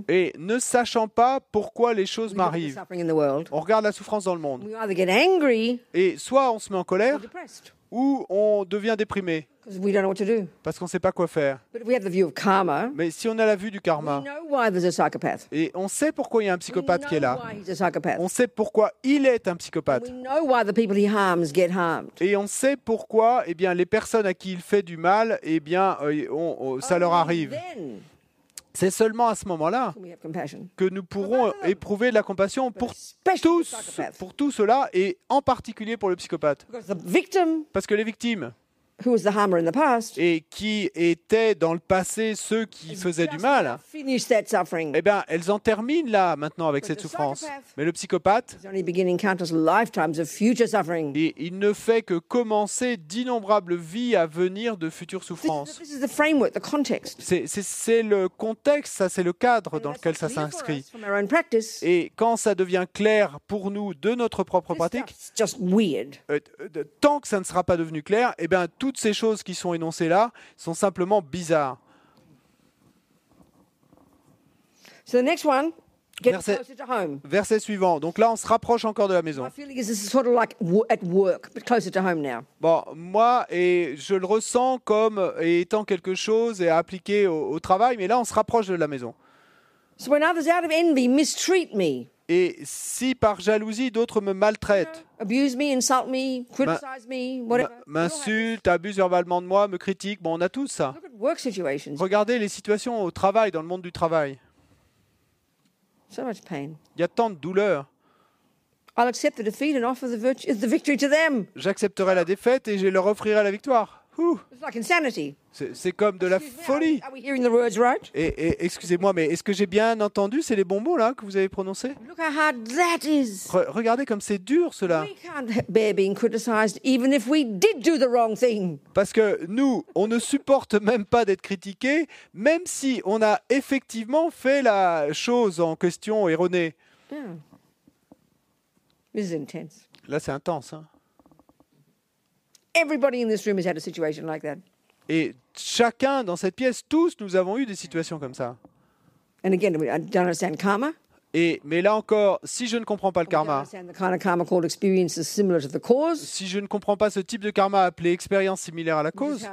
et ne sachant pas pourquoi les choses m'arrivent, on regarde la souffrance dans le monde. Et soit on se met en colère, ou on devient déprimé, we don't know what to do. parce qu'on ne sait pas quoi faire. But if we have the view of karma, Mais si on a la vue du we karma, know why there's a psychopath. et on sait pourquoi il y a un We psychopathe qui est là, why he's a psychopath. on sait pourquoi il est un psychopathe, we know why the people he harms get harmed. et on sait pourquoi eh bien, les personnes à qui il fait du mal, eh bien, euh, on- on- ça leur arrive. Then C'est seulement à ce moment-là can we have compassion. que nous pourrons éprouver de la compassion pour Especially tous, the psychopath. pour tout cela, et en particulier pour le psychopathe. Because the victim, Parce que les victimes, who was the harmer in the past, et qui étaient dans le passé ceux qui faisaient du mal, that suffering. eh bien, elles en terminent là maintenant avec But cette souffrance. Mais le psychopathe, He's only beginning countless lifetimes of future suffering. et il ne fait que commencer d'innombrables vies à venir de futures souffrances. this is the framework, the context. C'est- C'est c'est le contexte, ça c'est le cadre dans lequel ça s'inscrit. us From our own practice, Et quand ça devient clair pour nous de notre propre pratique, stuff's just weird. euh, euh, tant que ça ne sera pas devenu clair, eh bien, toutes ces choses qui sont énoncées là sont simplement bizarres. So the next one, get Verset- closer to home. Verset suivant. Donc là, on se rapproche encore de la maison. My feeling is this is sort of like wo- at work, but closer to home now. Bon, moi, et je le ressens comme étant quelque chose et à appliquer au, au travail, mais là, on se rapproche de la maison. So when others out of envy mistreat me, Et si par jalousie, d'autres me maltraitent, m'insultent, abusent verbalement de moi, me critiquent, bon, on a tous ça. Regardez les situations au travail, dans le monde du travail. Il y a tant de douleur. I'll accept the defeat and offer the, virtue, the victory to them. J'accepterai la défaite et je leur offrirai la victoire. Ouh, It's like insanity. c'est comme de la folie. Are we, are we hearing the words right? Et, et- excusez-moi, mais est-ce que j'ai bien entendu C'est les bons mots là que vous avez prononcés? Look how hard that is. Re- Regardez comme c'est dur cela. We can't ha- bear being criticized even if we did do the wrong thing. Parce que nous, on ne supporte même pas d'être critiqué, même si on a effectivement fait la chose en question erronée. Intense. Là, c'est intense. hein. Everybody in this room has had a situation like that. Et chacun dans cette pièce, tous, nous avons eu des situations comme ça. And again, we- I don't understand karma. Et, mais là encore, si je ne comprends pas le karma, si je ne comprends pas ce type de karma appelé expérience similaire à la cause,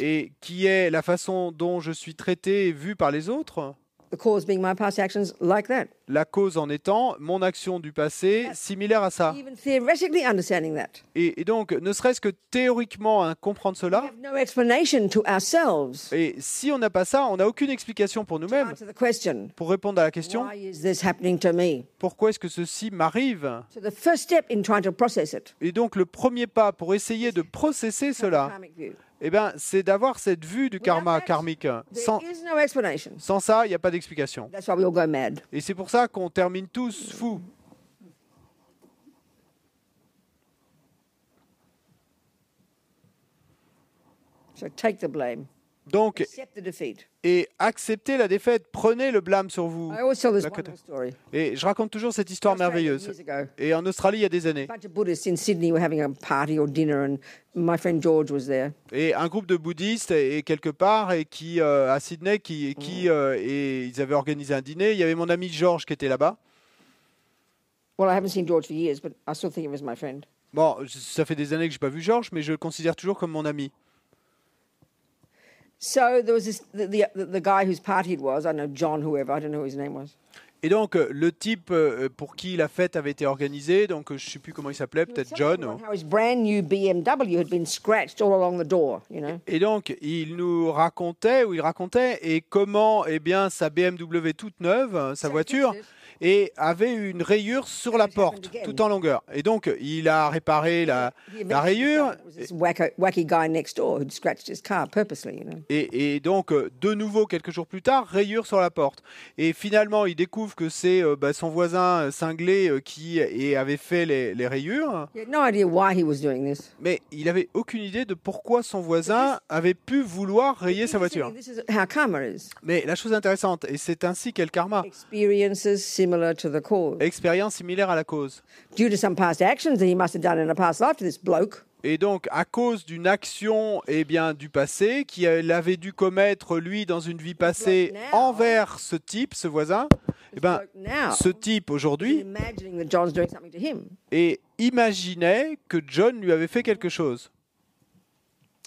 et qui est la façon dont je suis traité et vu par les autres, The cause being my past actions like that. la cause en étant mon action du passé similaire à ça. Even theoretically understanding that. Et, et donc, ne serait-ce que théoriquement hein, comprendre We cela, have no explanation to ourselves et si on n'a pas ça, on n'a aucune explication pour nous-mêmes answer the question, pour répondre à la question why is this happening to me? pourquoi est-ce que ceci m'arrive? So the first step in trying to process it, Et donc, le premier pas pour essayer de processer cela. Eh ben, c'est d'avoir cette vue du karma karmique. Sans, sans ça, il n'y a pas d'explication. Et c'est pour ça qu'on termine tous fous. So take the blame. Donc, Accept the defeat. et acceptez la défaite, prenez le blâme sur vous. Et je raconte toujours cette histoire Australia, merveilleuse. Et en Australie, il y a des années. a bunch of Buddhists in Sydney were having a party or dinner, and my friend George was there. Et un groupe de bouddhistes est quelque part et qui euh, à Sydney qui, qui euh, et ils avaient organisé un dîner. Il y avait mon ami Georges qui était là-bas. Well, I haven't seen George for years, but I still think of him as my friend. Bon, je- ça fait des années que j'ai pas vu Georges, mais je le considère toujours comme mon ami. So there was this the, the the the guy whose party it was. I don't know John, whoever. I don't know who his name was. Et donc, euh, le type euh, pour qui la fête avait été organisée, donc euh, je ne sais plus comment il s'appelait, peut-être John. About How his brand new BMW had been scratched all along the door. You know? Et donc, il nous racontait, ou il racontait, et comment, eh bien, sa BMW toute neuve, sa voiture, et avait une rayure sur la porte, tout en longueur. Et donc, il a réparé la, la rayure. It was this wacko, wacky guy next door who'd scratched his car purposely. You know. Et, et donc, euh, de nouveau, quelques jours plus tard, rayure sur la porte. Et finalement, il découvre que c'est euh, bah, son voisin euh, cinglé qui et avait fait les, les rayures. He had no idea why he was doing this. Mais il avait aucune idée de pourquoi son voisin avait pu vouloir rayer sa voiture. Mais la chose intéressante, et c'est ainsi qu'est le karma, similar to the cause. expérience similaire à la cause. Due to some past actions that he must have done in a past life to this bloke, Et donc, à cause d'une action eh bien, du passé, qu'il avait dû commettre, lui, dans une vie passée, envers ce type, ce voisin, eh ben, ce type, aujourd'hui, et imaginait que John lui avait fait quelque chose.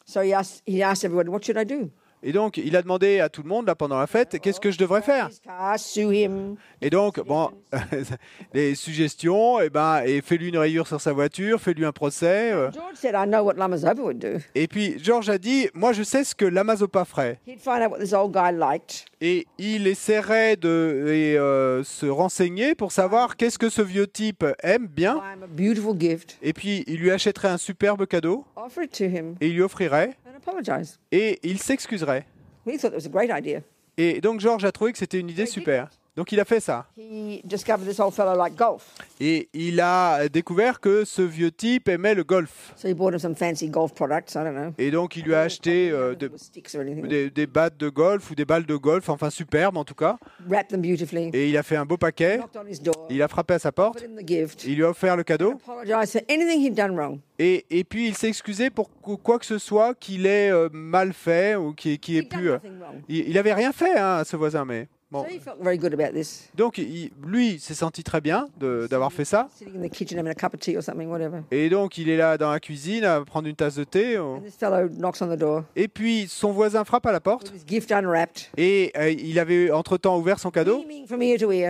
So he asked, he asked everyone, what should I do? Et donc, il a demandé à tout le monde, là, pendant la fête, qu'est-ce que je devrais faire. Et donc, bon, les suggestions, eh ben, et fais-lui une rayure sur sa voiture, fais-lui un procès. euh. George. Et puis, Georges a dit, moi, je sais ce que Lamazopa ferait. Et il essaierait de et, euh, se renseigner pour savoir qu'est-ce que ce vieux type aime bien. Et puis, il lui achèterait un superbe cadeau offer it to him, et il lui offrirait. Et il s'excuserait. Et donc, Georges a trouvé que c'était une idée super. Donc, il a fait ça. He discovered this old fellow liked golf. Et il a découvert que ce vieux type aimait le golf. So he bought him some fancy golf products. I don't know. Et donc, il lui a acheté euh, de- des, des battes de golf ou des balles de golf, enfin superbes en tout cas. Wrapped them beautifully. Et il a fait un beau paquet. Il a frappé à sa porte. Il lui a offert le cadeau. Et, et puis il s'est excusé pour quoi que ce soit qu'il ait euh, mal fait ou qui, qui ait pu. euh, il, il avait rien fait hein, à ce voisin, mais bon. Donc il- lui s'est senti très bien d'avoir fait ça. Et donc il est là dans la cuisine à prendre une tasse de thé. euh. Et puis son voisin frappe à la porte. Et euh, il avait entre-temps ouvert son cadeau.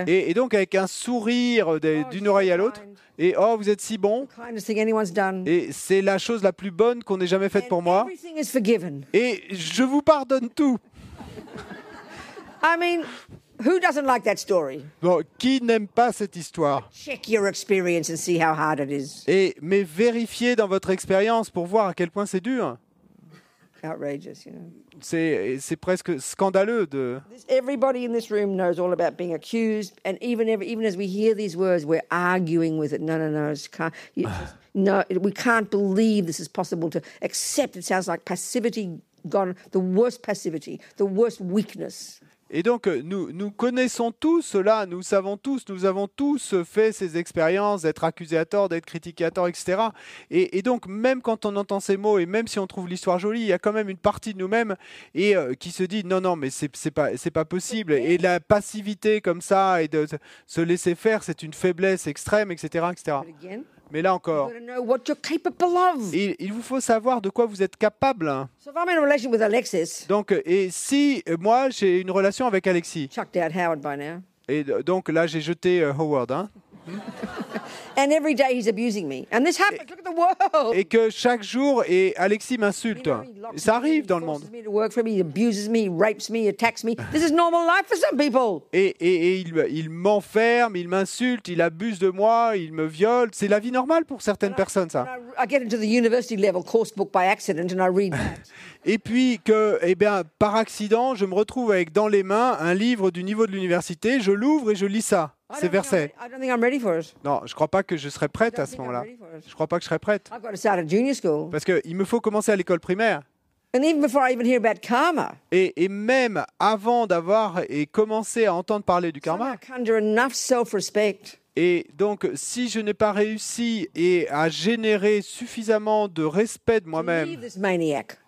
Et, et donc avec un sourire Oh, d'une oreille à l'autre. Et oh, vous êtes si bon. Et c'est la chose la plus bonne qu'on ait jamais faite pour moi. Et je vous pardonne tout. I mean, who doesn't like that story? Bon, qui n'aime pas cette histoire Check your experience and see how hard it is. Et mais vérifiez dans votre expérience pour voir à quel point c'est dur. Outrageous, you know. C'est c'est presque scandaleux de. Everybody in this room knows all about being accused, and even even as we hear these words, we're arguing with it. No, no, no, it's can't, you just, no. We can't believe this is possible to accept. It sounds like passivity gone, the worst passivity, the worst weakness. Et donc euh, nous nous connaissons tous cela, nous savons tous, nous avons tous fait ces expériences d'être accusés à tort, d'être critiqués à tort, etc. Et, et donc même quand on entend ces mots et même si on trouve l'histoire jolie, il y a quand même une partie de nous-mêmes et euh, qui se dit non non mais c'est pas pas possible et la passivité comme ça et de se laisser faire c'est une faiblesse extrême, etc., etc. Mais là encore, il, il vous faut savoir de quoi vous êtes capable. hein. Donc, et si euh, moi j'ai une relation avec Alexis, et d- donc là j'ai jeté euh, Howard, hein, and every day he's abusing me, and this happens. Look at the world. et que chaque jour et Alexis m'insulte, ça arrive dans le monde. me to work for him, he abuses me, he rapes me, he attacks me. This is normal life for some people. Et, et- et il, il m'enferme, il m'insulte, il abuse de moi, il me viole. C'est la vie normale pour certaines personnes, ça. I, get into the university level course book by accident, and I read that. Et puis que, eh bien, par accident, je me retrouve avec dans les mains un livre du niveau de l'université, je l'ouvre et je lis ça, ces versets. Non, je crois pas que je serais prête à ce moment-là. Je crois pas que je serais prête. Parce qu'il me faut commencer à l'école primaire. Et, et même avant d'avoir et commencé à entendre parler du karma, et donc si je n'ai pas réussi et à générer suffisamment de respect de moi-même,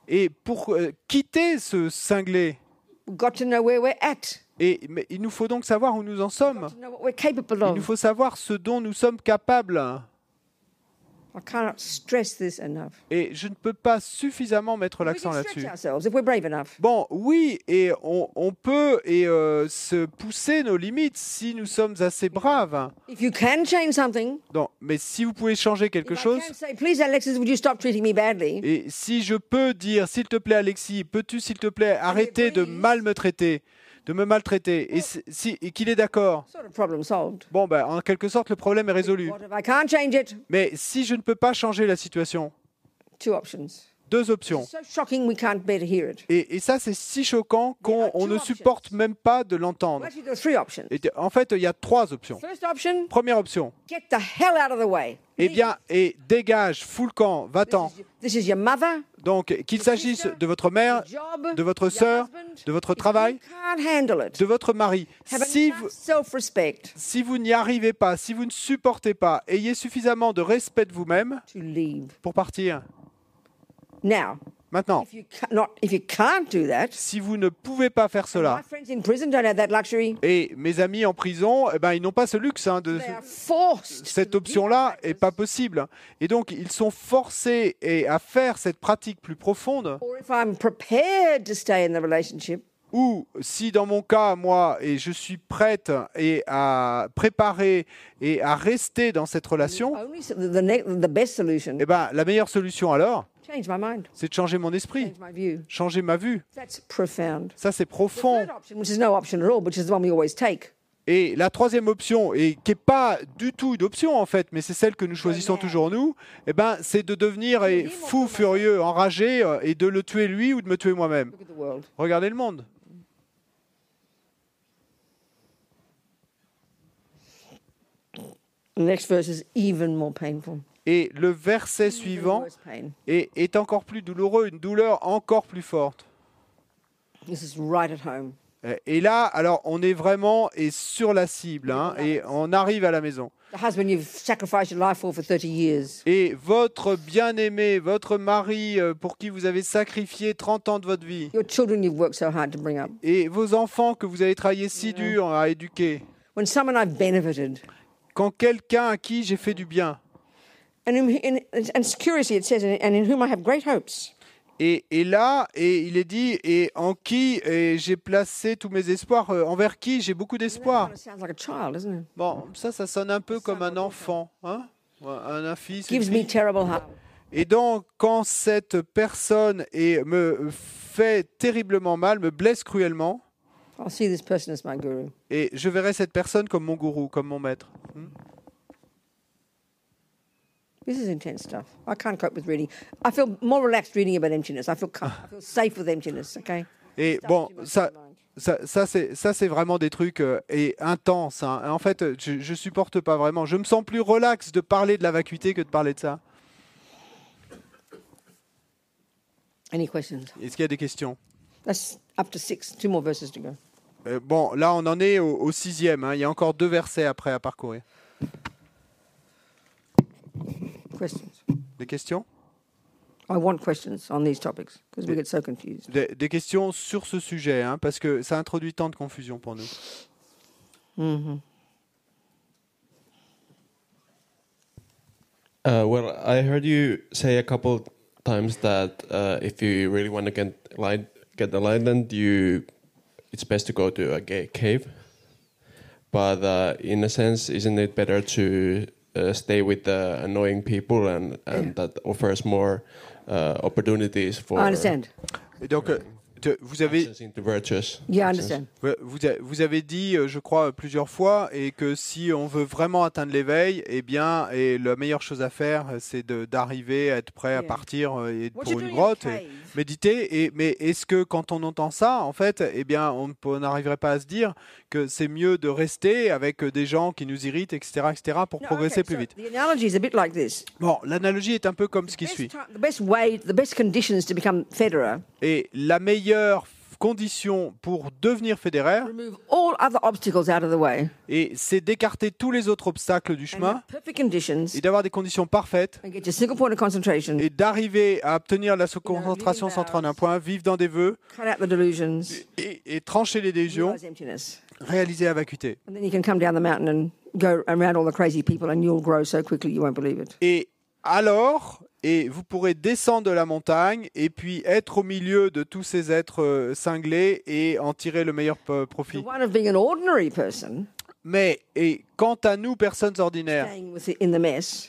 et pour euh, quitter ce cinglé, Et, mais il nous faut donc savoir où nous en sommes. Il nous faut savoir ce dont nous sommes capables. I cannot stress this enough. Et je ne peux pas suffisamment mettre l'accent là-dessus. Bon, oui, et on, on peut et euh, se pousser nos limites si nous sommes assez braves. If you can change something, Non, mais si vous pouvez changer quelque chose, et si je peux dire, s'il te plaît, Alexis, peux-tu, s'il te plaît, arrêter de mal me traiter, de me maltraiter, et, si- et qu'il est d'accord, bon, ben, en quelque sorte, le problème est résolu. Mais si je ne peux pas changer la situation. Deux options. Et, et ça, c'est si choquant qu'on ne supporte même pas de l'entendre. En fait, il y a trois options. Première option, eh bien, et dégage, fous le camp, va-t'en. Donc, qu'il s'agisse de votre mère, de votre sœur, de votre travail, de votre mari. Si vous, self-respect si vous n'y arrivez pas, si vous ne supportez pas, ayez suffisamment de respect de vous-même pour partir. Now, Maintenant, if you ca- not if you can't do that, si vous ne pouvez pas faire my cela, friends in prison don't have that luxury. et mes amis en prison, eh ben, ils n'ont pas ce luxe hein, de, They are forced. cette to option-là est pas possible. Et donc, ils sont forcés et à faire cette pratique plus profonde. Or if I'm prepared to stay in the relationship, Ou si dans mon cas, moi, et je suis prête et à préparer et à rester dans cette relation, only so the, the, ne- the best solution, eh ben, la meilleure solution alors, c'est de changer mon esprit, change my view. changer ma vue. That's profound. Ça, c'est profond. third option, which is no option at all, which is the one we always take, Et la troisième option, et qui n'est pas du tout une option en fait, mais c'est celle que nous choisissons toujours nous, eh ben, c'est de devenir fou, furieux, enragé euh, et de le tuer lui ou de me tuer moi-même. Regardez le monde. The next verse is even more painful. Et le verset suivant est, est encore plus douloureux, une douleur encore plus forte. This is right at home. Euh, Et là, alors, on est vraiment et sur la cible, hein, et on arrive à la maison. The husband you've sacrificed your life for for 30 years. Et votre bien-aimé, votre mari, euh, pour qui vous avez sacrifié 30 ans de votre vie, Your children you've worked so hard to bring up. et vos enfants que vous avez travaillé si dur à éduquer, When someone I've benefited. quand quelqu'un à qui j'ai fait du bien, et, et là, et il est dit, et en qui j'ai placé tous mes espoirs, euh, envers qui j'ai beaucoup d'espoir. Bon, ça, ça sonne un peu comme un enfant, hein un, un fils. une fille. Et donc, quand cette personne est, me fait terriblement mal, me blesse cruellement, I'll see this person as my guru. et je verrai cette personne comme mon gourou, comme mon maître. Hmm? This is intense stuff. I can't cope with reading. I feel more relaxed reading about emptiness. I feel com- I feel safe with emptiness. Okay? Et Stuff bon, ça, ça, ça, c'est, ça, c'est vraiment des trucs euh, et intenses. hein. En fait, je, je supporte pas vraiment. Je me sens plus relax de parler de la vacuité que de parler de ça. Any questions? Est-ce qu'il y a des questions? That's up to six. Two more verses to go. Euh, Bon, là, on en est au, au sixième. hein. Il y a encore deux versets après à parcourir. Questions? Des questions I want questions on these topics because we get so confused. des, des questions sur ce sujet, hein, parce que ça introduit tant de confusion pour nous. hmm Uh, well, I heard you say a couple times that uh, if you really want to get light, get enlightened, you it's best to go to a gay cave. But uh, in a sense, isn't it better to uh, stay with the annoying people and and that offers more uh, opportunities for I understand. Et donc, te- vous avez. Yeah, Vous, avez dit, euh, je crois, plusieurs fois, et que si on veut vraiment atteindre l'éveil, eh bien, et la meilleure chose à faire, euh, c'est de- d'arriver à être prêt à partir euh, et pour une grotte, et méditer. Et, mais est-ce que quand on entend ça, en fait, eh bien, on n'arriverait pas à se dire que c'est mieux de rester avec des gens qui nous irritent, etc., etc., pour No, progresser okay, plus so vite? The analogy is a bit like this. Bon, l'analogie est un peu comme ce qui suit. Et la meilleure condition pour devenir way, et c'est d'écarter tous les autres obstacles du chemin. conditions, et d'avoir des conditions parfaites. Et d'arriver à obtenir la concentration centrée en un point, vivre dans des vœux. Et, et trancher les délusions, réaliser la vacuité. and then you can come down the mountain and go around all the crazy people, and you'll grow so quickly you won't believe it. Et alors, et vous pourrez descendre de la montagne et puis être au milieu de tous ces êtres euh, cinglés et en tirer le meilleur The profit. Mais, et quant à nous, personnes ordinaires,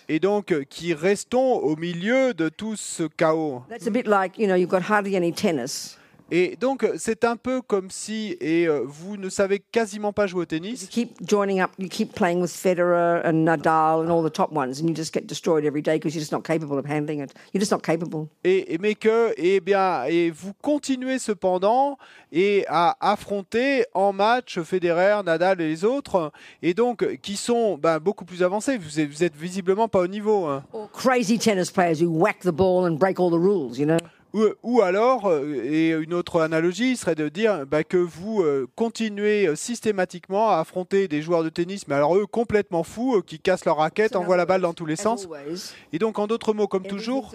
et donc euh, qui restons au milieu de tout ce chaos, that's a bit like, you know, you've got hardly any tennis. Et donc, c'est un peu comme si et euh, vous ne savez quasiment pas jouer au You tennis. keep joining up, you keep playing with Federer and Nadal and all the top ones, and you just get destroyed every day because you're just not capable of handling it. You're just not capable. Et, et- mais que, eh bien, et vous continuez cependant et à affronter en match Federer, Nadal et les autres, et donc qui sont ben, beaucoup plus avancés. Vous êtes, vous êtes visiblement pas au niveau. hein. Or crazy tennis players who whack the ball and break all the rules, you know? Ou, ou alors, euh, et une autre analogie serait de dire bah, que vous euh, continuez euh, systématiquement à affronter des joueurs de tennis, mais alors eux complètement fous, euh, qui cassent leur raquette, So envoient la balle dans tous les sens. always, Et donc, en d'autres mots, comme toujours,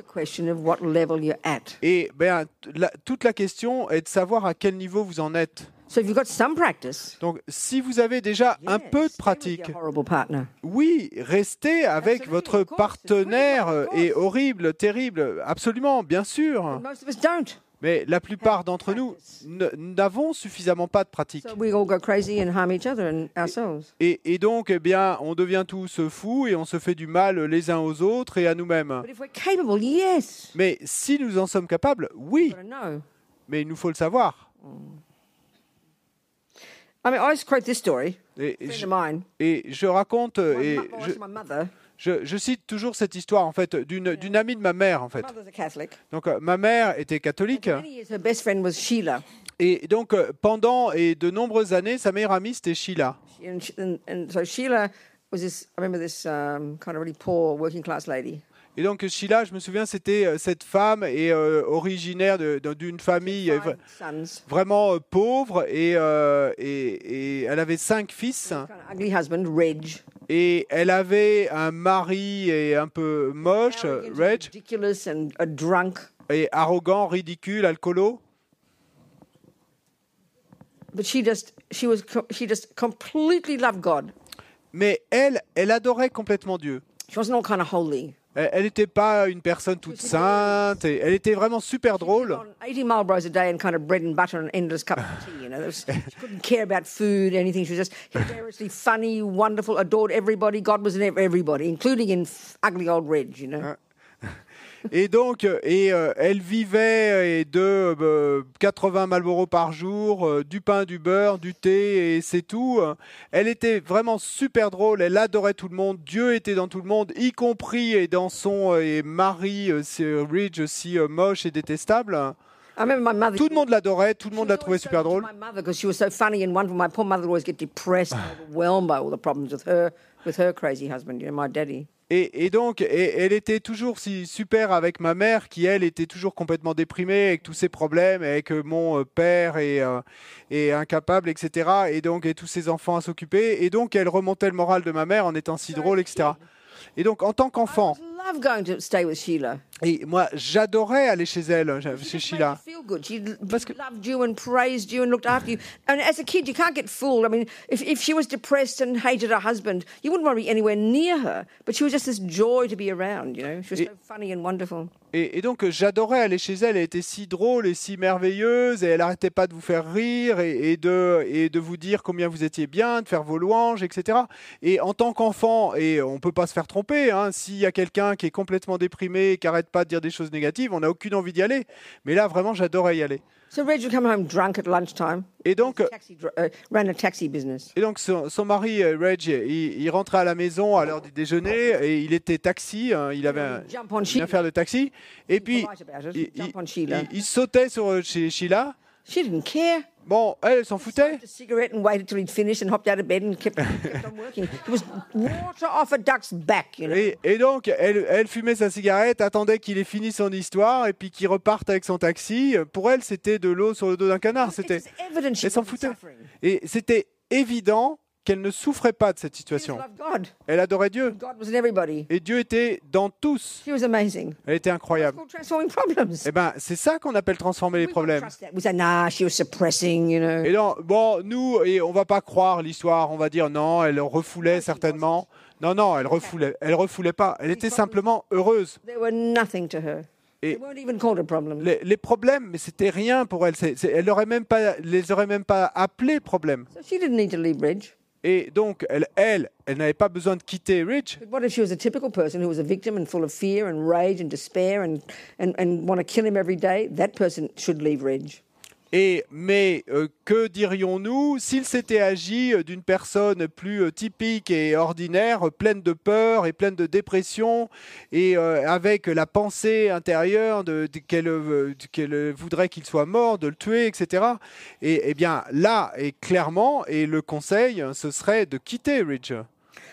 et ben, la- toute la question est de savoir à quel niveau vous en êtes. So if you've got some practice, Donc, si vous avez déjà un yes, peu de stay with pratique, your horrible partner. oui, restez avec Absolutely, votre of course, partenaire it's euh, horrible, terrible, absolument, bien sûr. Most of us don't. Mais la plupart d'entre nous n- n'avons suffisamment pas de pratique. So we all go crazy and harm each other and ourselves. Et, et donc, eh bien, on devient tous fous et on se fait du mal les uns aux autres et à nous-mêmes. But if we're capable, yes. Mais si nous en sommes capables, oui, know. mais il nous faut le savoir. I mean, I always quote this story. Et, je, of mine. et je raconte, My, et je, my mother. je- je cite toujours cette histoire en fait d'une d'une amie de ma mère en fait. Mother's a Catholic. Donc euh, ma mère était catholique et donc euh, pendant et de nombreuses années, sa meilleure amie c'était Sheila. Sheila Et donc Sheila, je me souviens, c'était euh, cette femme euh, originaire d'une famille euh, vraiment euh, pauvre et, euh, et, et elle avait cinq fils Kind of ugly husband, Reg. et elle avait un mari et un peu moche, Reg, drunk. et arrogant, ridicule, alcoolo. But she just, she was, co- she just completely loved God. Mais elle, elle adorait complètement Dieu. She wasn't all kind of holy. Elle n'était pas une personne toute sainte, et elle était vraiment super drôle. Et donc, euh, et, euh, elle vivait et de euh, 80 Marlboro par jour, euh, du pain, du beurre, du thé, et c'est tout. Elle était vraiment super drôle, elle adorait tout le monde, Dieu était dans tout le monde, y compris et dans son euh, et mari, euh, Ridge, aussi euh, moche et détestable. I remember my mother. Tout le monde l'adorait, tout le monde la trouvait super drôle. My mother, because she was so funny and wonderful. My poor mother would always get depressed and overwhelmed by all the problems with her, with her crazy husband. You know, my daddy. Et, et donc, et- elle était toujours si super avec ma mère, qui elle était toujours complètement déprimée avec tous ses problèmes, avec euh, mon euh, père et, euh, et incapable, etc. Et donc, et tous ses enfants à s'occuper. Et donc, elle remontait le moral de ma mère en étant si drôle, etc. Et donc, en tant qu'enfant, I love going to stay with Sheila. et moi, j'adorais aller chez elle, chez just made Sheila. you feel good. She Parce que- loved you and praised you and looked after you. And as a kid, you can't get fooled. I mean, if, if she was depressed and hated her husband, you wouldn't want to be anywhere near her. But she was just this joy to be around, you know? She was Et- so funny and wonderful. Et, et donc, euh, j'adorais aller chez elle. Elle était si drôle et si merveilleuse. Et elle arrêtait pas de vous faire rire et, et de, et de vous dire combien vous étiez bien, de faire vos louanges, etc. Et en tant qu'enfant, et on peut pas se faire tromper, hein, s'il y a quelqu'un qui est complètement déprimé, qui arrête pas de dire des choses négatives, on n'a aucune envie d'y aller. Mais là, vraiment, j'adorais y aller. So Reg would come home drunk at lunchtime. Et donc, Taxi, dri- uh, ran a taxi business. et donc son, son mari, euh, Reg, il, il rentrait à la maison à l'heure du déjeuner et il était taxi. hein, il avait un- une affaire de taxi. Et puis, il, sautait sur euh, chez Sheila. She didn't care. Bon, elle, elle s'en foutait. Smoked a cigarette and waited till he'd finished and hopped out of bed and kept, kept on working. It was water off a duck's back, you know. Et, et donc, elle, elle fumait sa cigarette, attendait qu'il ait fini son histoire et puis qu'il reparte avec son taxi. Pour elle, c'était de l'eau sur le dos d'un canard. It C'était, was evident she elle s'en wasn't foutait. suffering. Et c'était évident qu'elle ne souffrait pas de cette situation. Elle adorait Dieu. Et Dieu était dans tous. Elle était incroyable. problems. Eh ben, c'est ça qu'on appelle transformer les problèmes. Et non, bon, nous, et on va pas croire l'histoire. On va dire non, elle refoulait certainement. Non, non, elle refoulait, elle refoulait pas. Elle était simplement heureuse. Et-. Les, les problèmes, mais c'était rien pour elle. Elle aurait même pas, les aurait même pas appelés problèmes. So she didn't need to leave Ridge. Et donc, elle, elle, elle n'avait pas besoin de quitter. But what if she was a typical person who was a victim and full of fear and rage and despair and, and, and want to kill him every day? That person should leave Ridge. Mais euh, que dirions-nous s'il s'était agi euh, d'une personne plus euh, typique et ordinaire, pleine de peur et pleine de dépression, et avec la pensée intérieure de, qu'elle voudrait qu'il soit mort, de le tuer, etc. Et eh bien là, et clairement, et le conseil, euh, ce serait de quitter Ridge.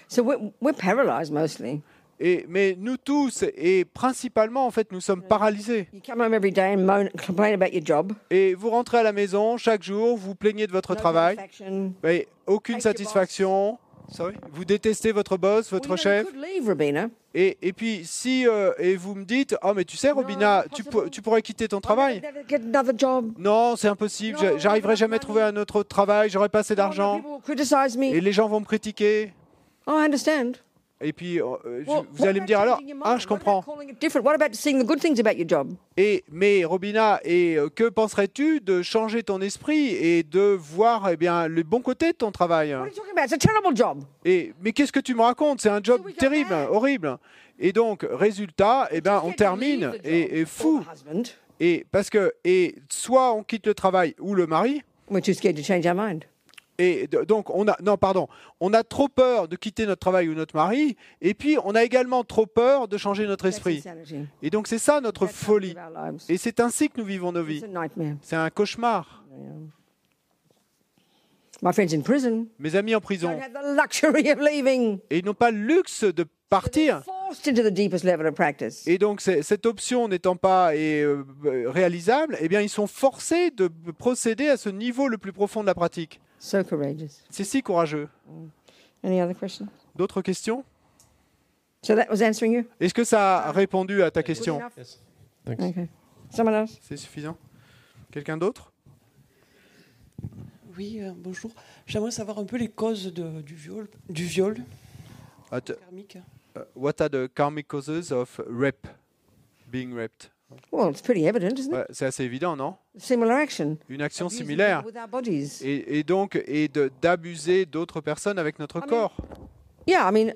So we're, we're paralyzed mostly. Et, mais nous tous, et principalement en fait, nous sommes paralysés. You come home every day and moan, complain about your job. Et vous rentrez à la maison chaque jour, vous plaignez de votre No travail. Mais aucune satisfaction. Sorry. Vous détestez votre boss, votre Well, chef. leave. Et, et puis, si euh, et vous me dites, oh, mais tu sais, Robina, tu, impossible. pour- tu pourrais quitter ton travail. never, never get another job. Non, c'est impossible. J'arriverai jamais à trouver un autre travail. J'aurai pas assez no, d'argent. people will criticize me. Et les gens vont me critiquer. Oh, I understand. Et puis, euh, euh, Well, vous allez me dire alors, ah, je comprends. Et mais Robina, et euh, que penserais-tu de changer ton esprit et de voir eh bien le bon côté de ton travail? Et mais qu'est-ce que tu me racontes? C'est un job terrible, horrible. Et donc résultat, eh ben on termine et, et fou. Et parce que et soit on quitte le travail ou le mari. We're too scared to change our mind. Et donc on a non pardon, on a trop peur de quitter notre travail ou notre mari. Et puis on a également trop peur de changer notre esprit. Et donc c'est ça notre folie. Et c'est ainsi que nous vivons nos vies. C'est un cauchemar. Mes amis en prison, et ils n'ont pas le luxe de partir. Et donc, cette option n'étant pas et, euh, réalisable, eh bien, ils sont forcés de procéder à ce niveau le plus profond de la pratique. So courageous. C'est si courageux. Any other questions? D'autres questions? So that was answering you? Est-ce que ça a répondu à ta question? Yes. Thanks. Okay. Someone else? C'est suffisant Quelqu'un d'autre? Oui, euh, bonjour. J'aimerais savoir un peu les causes de- du viol, du viol At- karmique. uh, What are the karmic causes of rape Being raped? Well, it's pretty evident, isn't it? C'est assez évident, non? Similar action. Une action similaire. With our bodies. Et, et donc, et de- d'abuser d'autres personnes avec notre mean- corps. Yeah, I mean,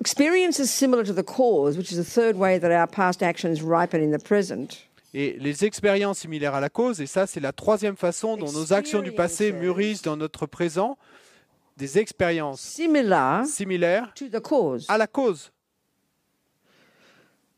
experience is similar to the cause, which is the third way that our past actions ripen in the present. Et les expériences similaires à la cause, et ça c'est la troisième façon dont nos actions du passé mûrissent dans notre présent, des expériences Similar similaires to the cause. à la cause.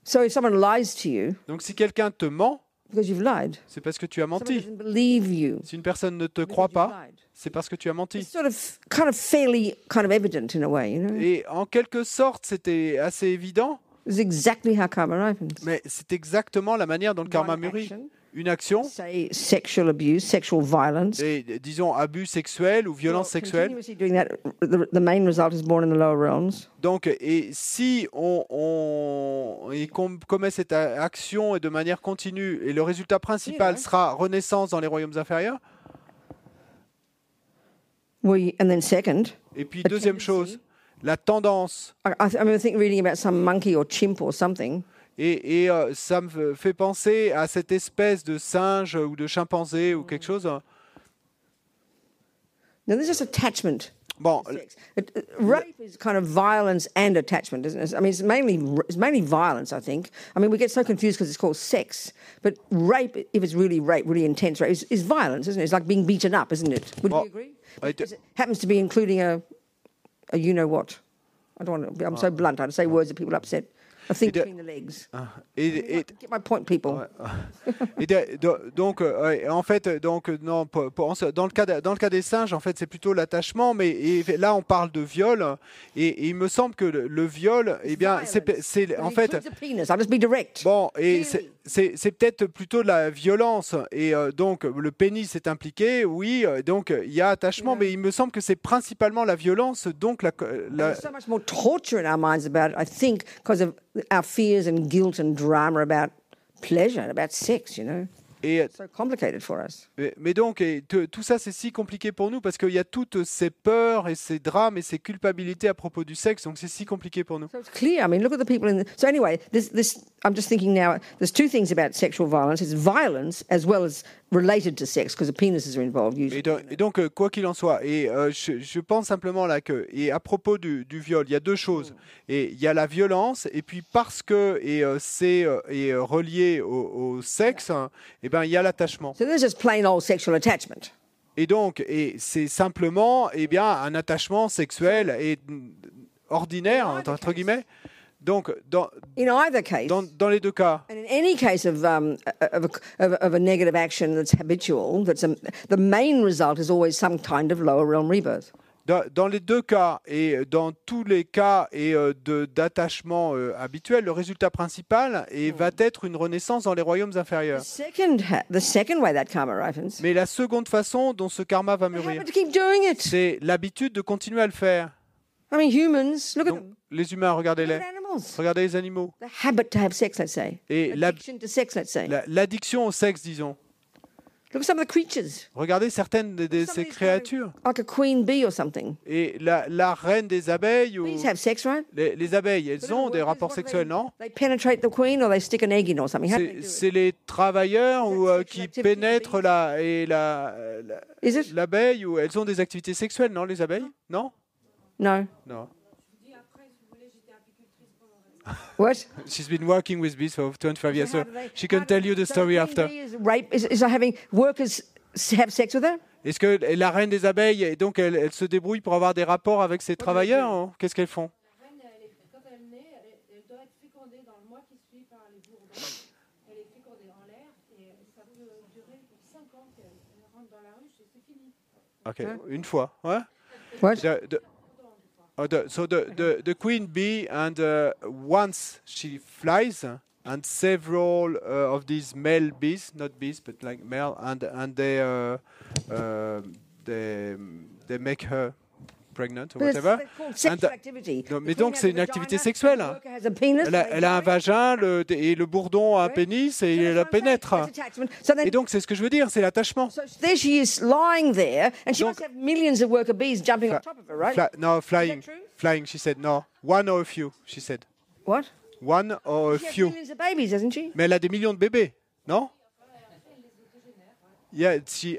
So if someone lies to you Donc si quelqu'un te ment, because you've lied, c'est parce que tu as someone menti. doesn't believe you. Si une personne ne te because croit you've pas, lied. c'est parce que tu as menti. It's sort of kind of fairly kind of evident in a way, you know? Et en quelque sorte, c'était assez évident, It's exactly how karma ripens. mais c'est exactement la manière dont le karma One mûrit. action, Une action, say sexual abuse, sexual violence. et, disons abus sexuel ou violence sexuelle? Donc, et si on, on- et commet cette action et de manière continue, et le résultat principal sera renaissance dans les royaumes inférieurs? We, and then second, Et puis deuxième chose, la tendance. I, I, th- I remember think reading about some monkey or chimp or something. Et, et, euh, ça me fait penser à cette espèce de singe ou de chimpanzé ou quelque chose. Now, there's just attachment. Bon, sex. It- it- rape is kind of violence and attachment, isn't it? I mean, it's mainly it's mainly violence. I think. I mean, we get so confused because it's called sex, but rape, if it's really rape, really intense rape, is, is violence, isn't it? It's like being beaten up, isn't it? Would Well, you agree? I d- Because it happens to be including a, a you know what. I don't want to. I'm so ah. blunt. I say words that people are upset. A thing It, uh, between the legs. et, et- Get my point, people. Et de- de- donc, euh, en fait, donc non, pour- pour- dans le cas de- dans le cas des singes, en fait, c'est plutôt l'attachement, mais et là, on parle de viol, et, et il me semble que le, le viol, eh bien, c'est en fait, bon, et c'est- c'est peut-être plutôt de la violence, et euh, donc le pénis est impliqué, oui, euh, donc il y a attachement, Yeah. mais il me semble que c'est principalement la violence, donc la, la- There's so much more torture in our minds about it, I think, because of our fears and guilt and drama about pleasure, about sex, you know? Et So complicated for us. Mais, donc, et tout ça, c'est si compliqué pour nous parce qu'il y a toutes ces peurs et ces drames et ces culpabilités à propos du sexe. Donc, c'est si compliqué pour nous. So it's clear. I mean, look at the people in. The, so anyway, this, this I'm just thinking now. There's two things about sexual violence. It's violence as well as related to sex because the penises are involved usually. Et, donc- et donc, euh, quoi qu'il en soit, et euh, je, je pense simplement là que, et à propos du, du viol, il y a deux choses. Et il y a la violence, et puis parce que et euh, c'est est, euh, relié au, au sexe, hein, et ben il y a l'attachement. So there's just plain old sexual attachment. Et donc, et c'est simplement, eh bien, un attachement sexuel et ordinaire entre guillemets. Donc, dans, In either case, dans, dans les deux cas, and in any case of um, of, a, of, a- of a negative action that's habitual, that's a, the main result is always some kind of lower realm rebirth. Dans, dans les deux cas et dans tous les cas et euh, d'attachement euh, habituel, le résultat principal et va être une renaissance dans les royaumes The inférieurs. second, ha- the second way that karma ripens, Mais la seconde façon dont ce karma va mûrir, c'est l'habitude de continuer à le faire. I mean, humans, look at Donc, them. les humains, regardez-les. Regardez les animaux. The habit to have sex, let's say. Et la- Addiction to sex, let's say. La- L'addiction au sexe, disons. Look at some of the creatures. Regardez certaines de, de ces créatures. Like a queen bee or something. Et la, la reine des abeilles ou Bees have sex, right? les, les abeilles, elles But ont des rapports sexuels, they, non? They penetrate the queen or they stick an egg in or something. How do they C'est les travailleurs ou, euh, qui pénètrent la, et la, l'abeille ou elles ont des activités sexuelles, non, les abeilles? Non? No. Non. What? She's been working with bees for 25 years, so she can tell you the story after. bee Is rape? Is, is having workers have sex with her? Est-ce que la reine des abeilles, et donc elle, elle se débrouille pour avoir des rapports avec ses travailleurs hein? Qu'est-ce qu'elles font? La reine, elle est- quand elle naît, elle, est- elle doit être fécondée dans le mois qui suit par les bourdons. Elle est fécondée en l'air et ça peut durer 5 ans qu'elle elle rentre dans la ruche et c'est fini. Ok, une fois, ouais. What? The, the, oh, the, so the, the, the queen bee, and uh, once she flies, and several uh, of these male bees, not bees, but like male, and and they uh, uh, they they make her pregnant or whatever. And, uh, mais donc c'est une activité sexuelle. Elle a, they elle a un vagin le, et le bourdon a un pénis et il la pénètre. Et donc c'est ce que je veux dire, c'est l'attachement. so there she is lying there, and she Donc- must have millions of worker bees jumping on Fla- top of her, right? Fly- no, flying, flying. She said no, one or a few. She said What? one or a few. Mais elle a des millions de bébés, non? Yeah, she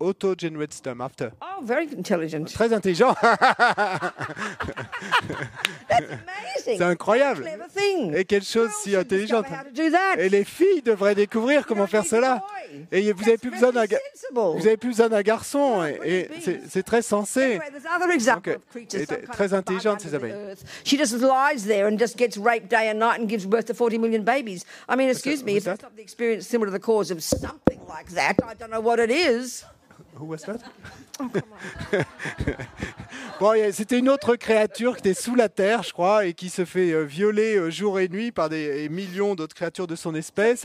auto-generates them after. Oh, very intelligent. Très intelligent. That's amazing. C'est incroyable. Et quelle chose Girls si should intelligente. discover how to do that. Et les filles devraient découvrir You comment faire cela. Et vous avez That's plus besoin d'un vous avez plus besoin d'un garçon. Et, et c'est très sensé. Et très intelligentes, ces abeilles. earth. She just lies there and just gets raped day and night and gives birth to 40 million babies. I mean, excuse me, if that's that? not the experience similar to the cause of something like that, I don't know what it is. Who was that? Bon, c'était une autre créature qui était sous la terre, je crois, et qui se fait euh, violer euh, jour et nuit par des millions d'autres créatures de son espèce,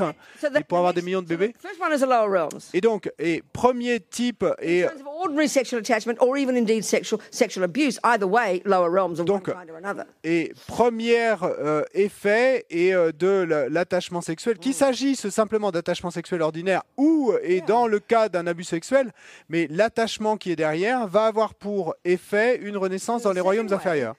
et pour avoir des millions de bébés. Et donc, et premier type, of Donc, et premier euh, effet et euh, de la- l'attachement sexuel, qu'il s'agisse simplement d'attachement sexuel ordinaire ou et dans le cas d'un abus sexuel, mais l'attachement qui est derrière va avoir pour effet une renaissance dans les royaumes inférieurs.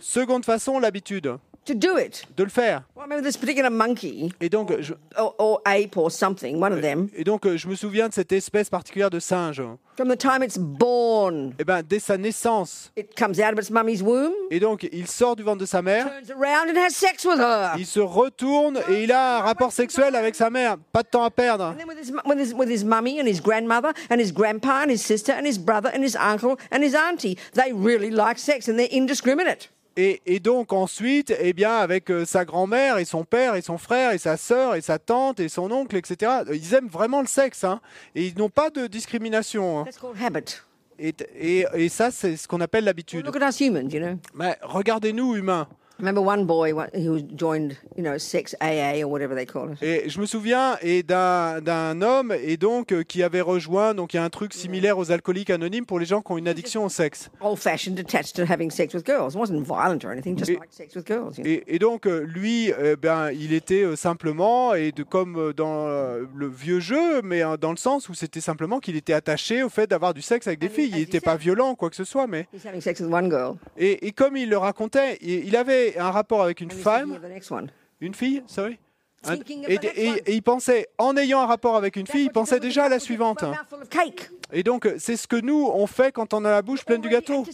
Seconde façon, l'habitude to do it. de le faire. Well, I remember this particular monkey? Et donc, je, or, or ape or something, one of them, et donc, euh, je me souviens de cette espèce particulière de singe. from the time it's born, Et ben, dès sa naissance, it comes out of its mummy's womb, et donc il sort du ventre de sa mère, turns around and has sex with her. il se retourne et il a un rapport sexuel avec sa mère. Pas de temps à perdre. And then with his, mu- with, his, with his mummy and his grandmother and his grandpa and his sister and his brother and his uncle and his auntie, they really like sex and they're indiscriminate. Et, et donc ensuite, eh bien, avec euh, sa grand-mère et son père et son frère et sa sœur et sa tante et son oncle, etc. Ils aiment vraiment le sexe, hein, et ils n'ont pas de discrimination. hein. Et, et- et ça, c'est ce qu'on appelle l'habitude. look at us humans, you know. Mais regardez-nous, humains. I remember one boy one- who joined, you know, sex AA or whatever they call it. Et je me souviens et d'un d'un homme et donc euh, qui avait rejoint donc il y a un truc similaire aux alcooliques anonymes pour les gens qui ont une addiction au sexe. Old-fashioned, attached to having sex with girls. It wasn't violent or anything, just Et-? Et, donc euh, lui, euh, ben il était euh, simplement et de comme dans le vieux jeu, mais euh, dans le sens où c'était simplement qu'il était attaché au fait d'avoir du sexe avec des filles. Il n'était pas violent quoi que ce soit, mais He's having sex with one girl. et, et comme il le racontait, il, il avait un rapport avec une femme, une fille, sorry. Un- et, et- il pensait, en ayant un rapport avec une fille, il pensait déjà à la suivante. Et donc, c'est ce que nous, on fait quand on a la bouche pleine du gâteau.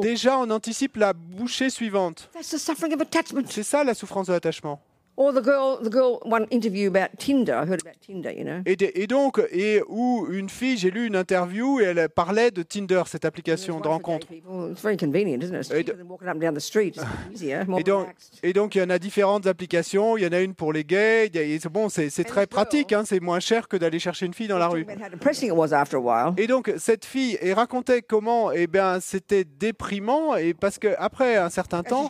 Déjà, on anticipe la bouchée suivante. That's the suffering of attachment. C'est ça la souffrance de l'attachement. Or the girl, the girl, one interview about Tinder. I heard about Tinder, you know. Et, de- et donc, et où une fille, j'ai lu une interview et elle parlait de Tinder, cette application de rencontre. It's very convenient, isn't it? It's Et cheaper than walking up and down the street. It's easier, more Et donc, relaxed. et donc, il y en a différentes applications. Il y en a une pour les gays. a- et bon, c'est très pratique. hein, c'est moins cher que d'aller chercher une fille dans la rue. Et donc cette fille et racontait comment eh bien c'était déprimant et parce que après un certain temps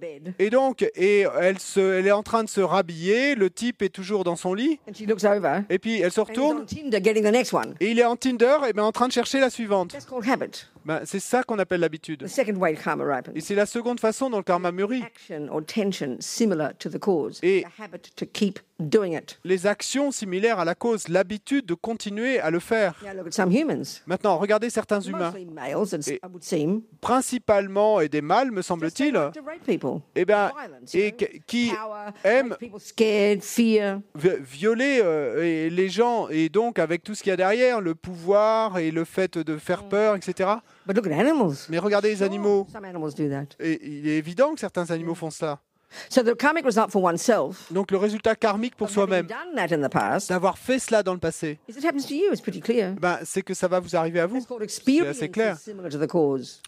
bed. et donc et elle se elle est en train de se rhabiller, le type est toujours dans son lit And she looks over. et puis elle se And he's retourne on Tinder getting the next one. et il est en Tinder et bien en train de chercher la suivante. That's called habit. Ben, c'est ça qu'on appelle l'habitude. The second way karma ripens. Et c'est la seconde façon dont le karma mûrit. Et-. Les actions similaires à la cause, l'habitude de continuer à le faire. Maintenant, regardez certains humains, Et- principalement et des mâles, me semble-t-il, eh ben, et know, que- qui aiment violer euh, et les gens et donc avec tout ce qu'il y a derrière, le pouvoir et le fait de faire peur, etc. But look at animals. Mais regardez les animaux. Some animals do that. Et il est évident que certains animaux font cela. So the karmic result for oneself Donc le résultat karmique pour soi-même, d'avoir fait cela dans le passé, ben, c'est que ça va vous arriver à vous. Experience assez clair.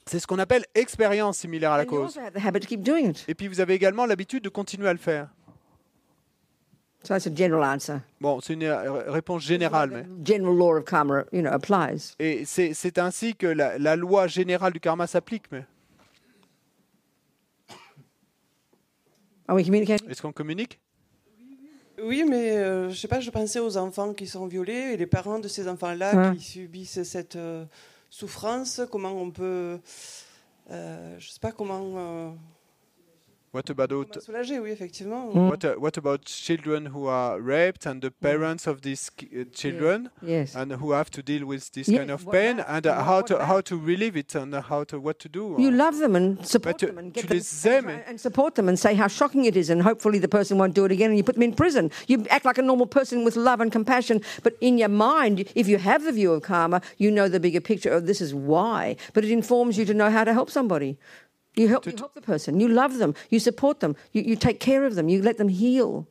C'est ce qu'on appelle expérience similaire à la cause. Et puis vous avez également l'habitude de continuer à le faire. So that's a general answer. Bon, c'est une euh, réponse générale, mais. General law of karma, you know, applies. Et c'est c'est ainsi que la, la loi générale du karma s'applique. Mais Are we communicating? est-ce qu'on communique? Oui, mais euh, je sais pas, je pensais aux enfants qui sont violés et les parents de ces enfants-là Ouais. qui subissent cette euh, souffrance. Comment on peut. Euh, je sais pas comment. What about soulager, oui, effectivement. Mm. what, uh, what about children who are raped and the parents of these uh, children Yes. and who have to deal with this Yes, kind of what pain and uh, how to how to relieve it and uh, how to what to do? You love them and support tu- them and tu get them les aimes. and support them and say how shocking it is and hopefully the person won't do it again and you put them in prison. You act like a normal person with love and compassion, but in your mind, if you have the view of karma, you know the bigger picture of this is why. But it informs you to know how to help somebody. You help, you help the person. You love them. You support them. You, you take care of them. You let them heal.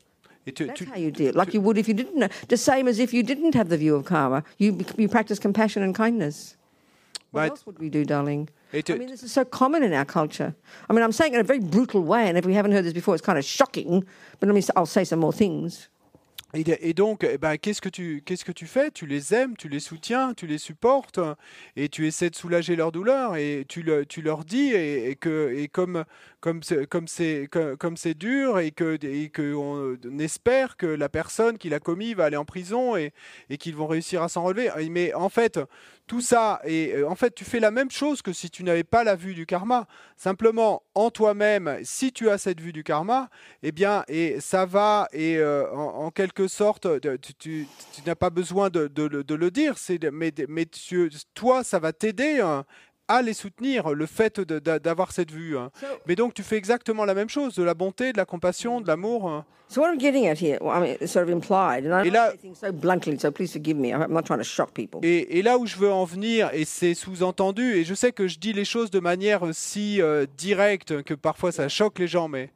Tu, That's tu- how you do it, like you would if you didn't know. The same as if you didn't have the view of karma. You, you practice compassion and kindness. What else would we do, darling? I mean, this is so common in our culture. I mean, I'm saying it in a very brutal way, and if we haven't heard this before, it's kind of shocking. But let me, I'll say some more things. Et, donc, eh ben, qu'est-ce que tu qu'est-ce que tu fais? Tu les aimes, tu les soutiens, tu les supportes, et tu essaies de soulager leur douleur, et tu, le- tu leur dis, et, et que et comme comme c'est comme c'est comme c'est dur, et que et que espère que la personne qui l'a commis va aller en prison, et, et qu'ils vont réussir à s'en relever. Mais en fait, tout ça, et euh, en fait, tu fais la même chose que si tu n'avais pas la vue du karma. Simplement, en toi-même, si tu as cette vue du karma, eh bien, et ça va, et euh, en, quelque sorte, tu, n'as pas besoin de, le- dire, mais, mais toi, ça va t'aider hein, à les soutenir, le fait d'avoir cette vue. hein. So, Mais donc, tu fais exactement la même chose, de la bonté, de la compassion, de l'amour. hein. so what I'm getting at here, well, I mean, it's sort of implied, and I Et là- so bluntly, so please forgive me. I'm not trying to shock people. Et, et là où je veux en venir, et c'est sous-entendu, et je sais que je dis les choses de manière si euh, directe que parfois ça choque les gens, mais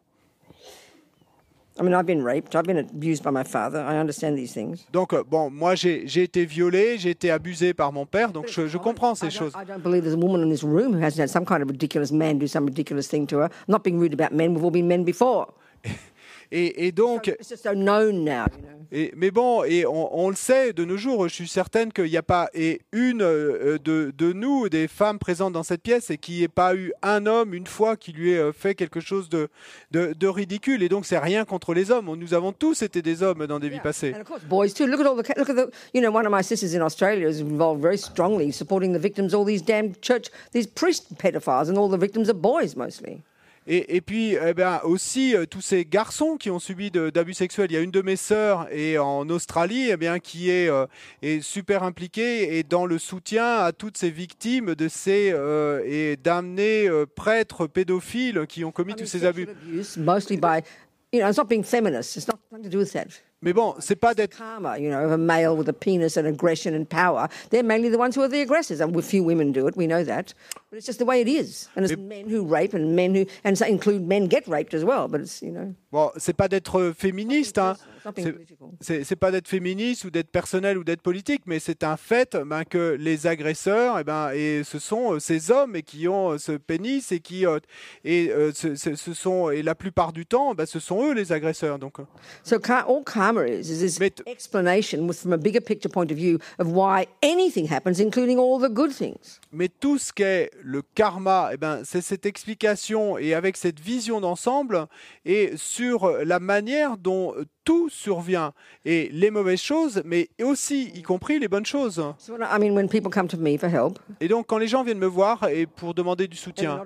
I mean, I've been raped. I've been abused by my father. I understand these things. donc euh, bon, moi j'ai été violé, j'ai été abusé par mon père, donc je, je comprends I ces don't, choses. I don't believe there's a woman in this room who hasn't had some kind of ridiculous man do some ridiculous thing to her. I'm not being rude about men. We've all been men before. Et, et donc, et, mais bon, et on, on le sait de nos jours, je suis certaine qu'il n'y a pas et une euh, de, de nous, des femmes présentes dans cette pièce, et qu'il n'y ait pas eu un homme une fois qui lui ait euh, fait quelque chose de, de, de ridicule. Et donc, c'est rien contre les hommes. Nous avons tous été des hommes dans des vies passées. And of course, boys too. Look at all the, look at the, you know, one of my sisters in Australia is involved very strongly supporting the victims, all these damn church, these priest pedophiles, and all the victims are boys mostly. Et, et puis, eh ben, aussi, euh, tous ces garçons qui ont subi d'abus sexuels. Il y a une de mes sœurs et en Australie, eh bien, qui est, euh, est super impliquée et dans le soutien à toutes ces victimes de ces euh, et d'amener euh, prêtres pédophiles qui ont commis I mean, tous ces abus. abuse, mostly by, you know, it's not being feminist. It's not to do with that. Mais bon, c'est pas d'être you know, of a male with a penis and aggression and power. They're mainly the ones who are the aggressors. And few women do it. We know that. But it's just the way it is. And it's men who rape and men who, and so include men get raped as well. But it's, you know, bon, c'est pas d'être féministe. Hein. C'est- pas d'être féministe ou d'être personnel ou d'être politique, mais c'est un fait ben, que les agresseurs, eh ben, et ce sont euh, ces hommes et qui ont euh, ce pénis et qui euh, et euh, ce, ce- sont et la plupart du temps, ben, ce sont eux les agresseurs. Donc, euh, So all is this Mais t- explanation with, from a bigger picture point of view of why anything happens, including all the good things. mais tout ce qu'est le karma, eh ben, c'est cette explication et avec cette vision d'ensemble et sur la manière dont tout survient et les mauvaises choses, mais aussi y compris les bonnes choses. So when I I mean, when people come to me for help, Et donc, quand les gens viennent me voir et pour demander du soutien,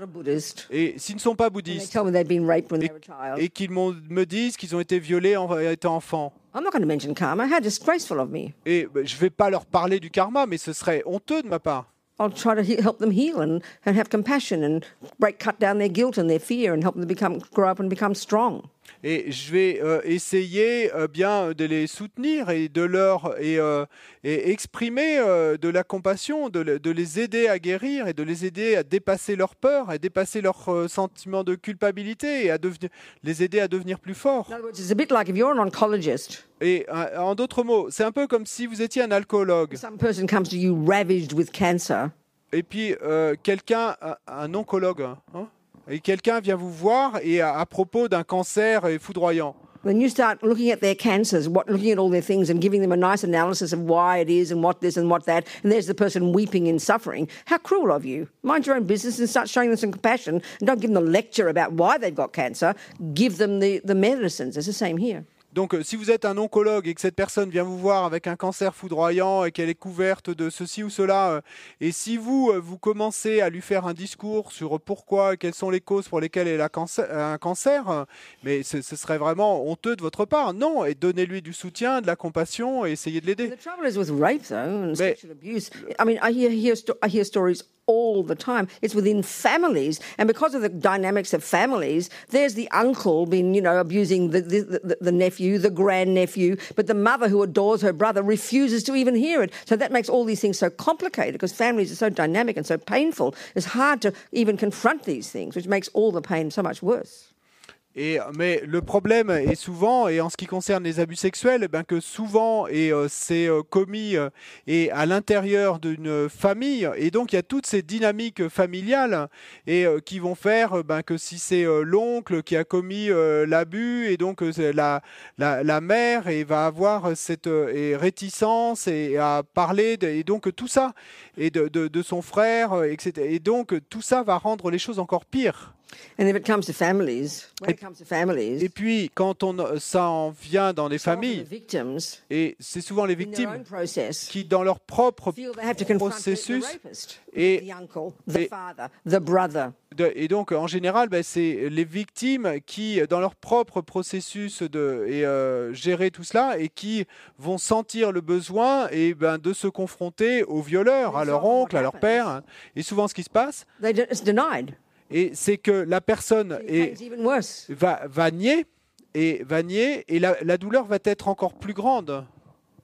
et s'ils ne sont pas bouddhistes, et, et qu'ils me disent qu'ils ont été violés en étant enfants. I'm not going to mention karma. How disgraceful of me. Et je vais pas leur parler du karma, mais ce serait honteux de ma part. I'll try to he- help them heal and, and have compassion and break, cut down their guilt and their fear and help them become, grow up and become strong. Et je vais euh, essayer euh, bien de les soutenir et de leur et, euh, et exprimer euh, de la compassion, de, le- de les aider à guérir et de les aider à dépasser leur peur, à dépasser leur euh, sentiment de culpabilité et à devenir, les aider à devenir plus forts. In other words, it's a bit like if you're an oncologist, Et euh, en d'autres mots, c'est un peu comme si vous étiez un alcoologue some person comes to you ravaged with cancer. et puis euh, quelqu'un, un, un oncologue, hein, et quelqu'un vient vous voir et à, propos d'un cancer foudroyant. When you start looking at their cancers, what, looking at all their things and giving them a nice analysis of why it is and what this and what that, and there's the person weeping in suffering, how cruel of you. Mind your own business and start showing them some compassion and don't give them a lecture about why they've got cancer. Give them the, the medicines. It's the same here. Donc, euh, si vous êtes un oncologue et que cette personne vient vous voir avec un cancer foudroyant et qu'elle est couverte de ceci ou cela, euh, et si vous, euh, vous commencez à lui faire un discours sur pourquoi, quelles sont les causes pour lesquelles elle a cancer- un cancer, mais ce, ce serait vraiment honteux de votre part. Non, et donnez-lui du soutien, de la compassion et essayez de l'aider. All the time. It's within families, and because of the dynamics of families, there's the uncle been, you know, abusing the, the, the, the nephew, the grandnephew, but the mother who adores her brother refuses to even hear it. So that makes all these things so complicated because families are so dynamic and so painful. It's hard to even confront these things, which makes all the pain so much worse. Et, mais le problème est souvent, et en ce qui concerne les abus sexuels, eh ben que souvent et euh, c'est euh, commis euh, et à l'intérieur d'une famille, et donc il y a toutes ces dynamiques familiales et euh, qui vont faire euh, ben, que si c'est euh, l'oncle qui a commis euh, l'abus, et donc euh, la, la, mère et va avoir cette euh, et réticence et à parler, de- et donc tout ça et de, de, de son frère, euh, etc. Et donc tout ça va rendre les choses encore pires. And if it comes to families, when it Et- comes to families, Et puis, quand on, ça en vient dans les familles, the victims et c'est souvent les in their victimes qui, dans leur propre processus, et- donc en général, ben, c'est les victimes qui, dans leur propre processus de et, euh, gérer tout cela, et qui vont sentir le besoin et ben, de se confronter aux violeurs, à leur oncle, à leur père. Et souvent, ce qui se passe, Et c'est que la personne est, va, va nier et va nier, et la, la douleur va être encore plus grande.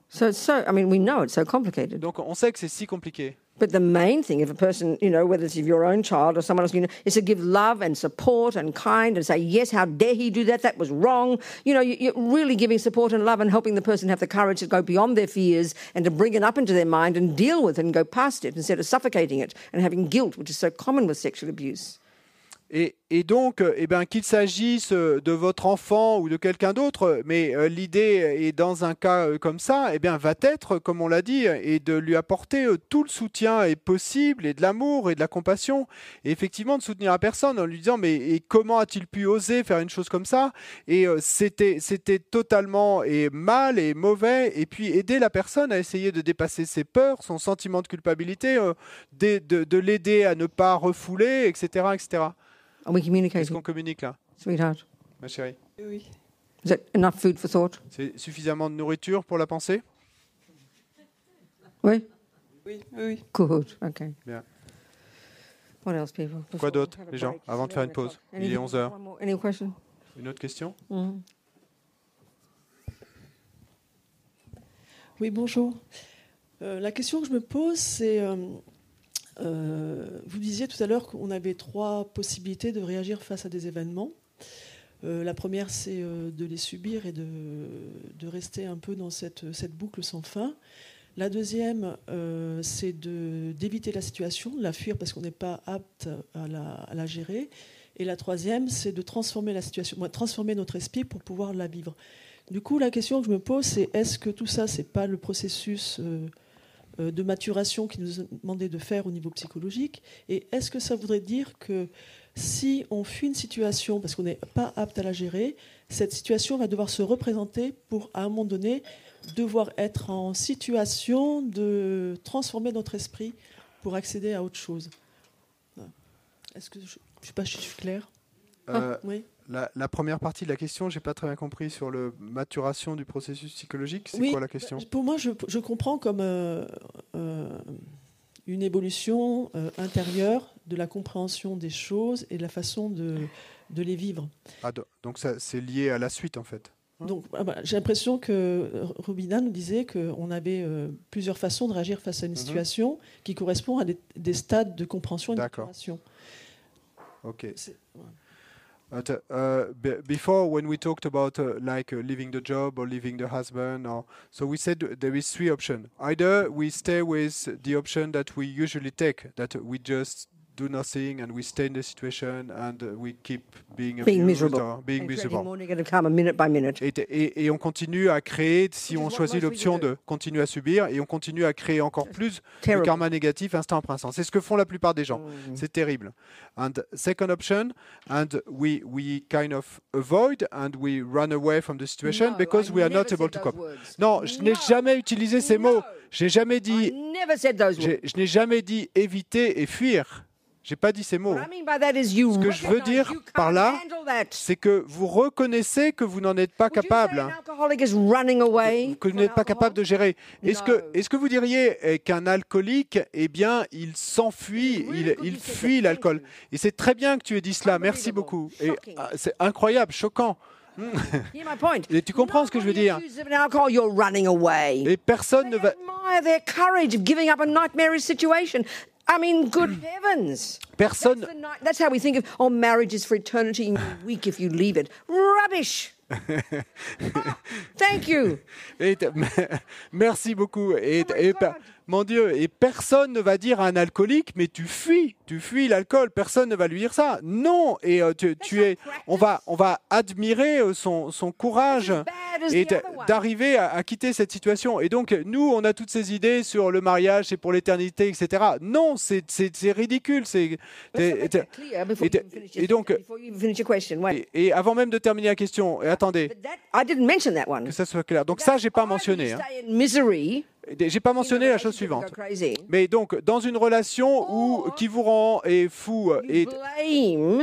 So it's so, I mean, we know it's so complicated. Donc on sait que c'est si compliqué. But the main thing, if a person, you know, whether it's your own child or someone else, you know, is to give love and support and kind and say, yes, how dare he do that? That was wrong. You know, you- you're really giving support and love and helping the person have the courage to go beyond their fears and to bring it up into their mind and deal with it and go past it instead of suffocating it and having guilt, which is so common with sexual abuse. Et, donc, euh, eh ben, qu'il s'agisse euh, de votre enfant ou de quelqu'un d'autre, mais euh, l'idée est dans un cas comme ça, eh bien, va être, comme on l'a dit, et de lui apporter tout le soutien est possible et de l'amour et de la compassion. Et effectivement, de soutenir la personne en lui disant mais comment a-t-il pu oser faire une chose comme ça? Et c'était c'était totalement et mal et mauvais. Et puis aider la personne à essayer de dépasser ses peurs, son sentiment de culpabilité, de, de- de l'aider à ne pas refouler, etc., etc. Are we Est-ce qu'on communique là, sweetheart? ma chérie Oui. Is that enough food for thought? C'est suffisamment de nourriture pour la pensée? Oui? Oui, oui. Good. Okay. Bien. What else, people? Quoi Before d'autre, les gens, avant de faire une 11 pause? Il est Anything- 11 heures. one more- Any question? Une autre question? Mhm. Oui, bonjour. Euh, la question que je me pose, c'est, euh, euh, vous disiez tout à l'heure qu'on avait trois possibilités de réagir face à des événements. Euh, la première, c'est euh, de les subir et de, rester un peu dans cette, boucle sans fin. La deuxième, c'est d'éviter la situation, de la fuir parce qu'on n'est pas apte à la, à la gérer. Et la troisième, c'est de transformer la situation, transformer notre esprit pour pouvoir la vivre. Du coup, la question que je me pose, c'est est-ce que tout ça, c'est pas le processus de maturation qui nous est demandé de faire au niveau psychologique Et est-ce que ça voudrait dire que si on fuit une situation parce qu'on n'est pas apte à la gérer, cette situation va devoir se représenter pour, à un moment donné, devoir être en situation de transformer notre esprit pour accéder à autre chose? Est-ce que je ne sais pas si je suis claire? Euh, Oui. La, la première partie de la question, j'ai pas très bien compris sur le maturation du processus psychologique. C'est Oui, quoi la question Pour moi, je, je comprends comme euh, euh, une évolution euh, intérieure de la compréhension des choses et de la façon de, de les vivre. Ah, do- Donc ça, c'est lié à la suite en fait. Donc, ah bah, j'ai l'impression que Robina nous disait qu'on avait euh, plusieurs façons de réagir face à une Mhm. situation qui correspond à des, des stades de compréhension et de D'accord. Ok. But, uh, be- before, when we talked about uh, like uh, leaving the job or leaving the husband, or so we said there is three options. Either we stay with the option that we usually take, that we just do nothing and we stay in the situation and uh, we keep being, Being miserable. or being miserable. minute by minute. Et, et- et on continue à créer, si on choisit l'option de continuer à subir, et on continue à créer encore plus de karma négatif instant après instant. C'est ce que font la plupart des gens. Mm. C'est terrible. And second option, and we we kind of avoid and we run away from the situation No, because I we are not able to cope. words. Non, je n'ai No. jamais utilisé ces mots. No. J'ai jamais I dit, never said those words. j'ai- je n'ai jamais dit éviter et fuir. J'ai pas dit ces mots. You Ce que je veux dire par là. C'est que vous reconnaissez que vous n'en êtes pas capable. hein. que vous n'êtes pas capable de gérer. Est-ce que, est-ce que vous diriez eh, qu'un alcoolique, eh bien, il s'enfuit, il, il fuit l'alcool Et c'est très bien que tu aies dit cela. Merci beaucoup. Et ah, c'est incroyable, choquant. Point. Et tu comprends ce que je veux dire? Et personne ne va. I mean, good heavens. Personne. That's, night, that's how we think of, oh, marriage is for eternity and you're weak if you leave it. Rubbish. Thank you. Et merci beaucoup. Et, Oh mon Dieu, et personne ne va dire à un alcoolique, mais tu fuis, tu fuis l'alcool. Personne ne va lui dire ça. Non. Et euh, tu, tu es. On va, on va admirer euh, son, son courage. Et d'arriver à, à quitter cette situation. Et donc, nous, on a toutes ces idées sur le mariage, c'est pour l'éternité, etc. Non, c'est ridicule. C'est et donc- et, et avant même de terminer la question, et attendez, But that, I didn't mention that one. que ça soit clair. Donc ça, j'ai pas mentionné. hein. J'ai pas mentionné in a la chose suivante. Mais donc, dans une relation où qui vous rend et fou, et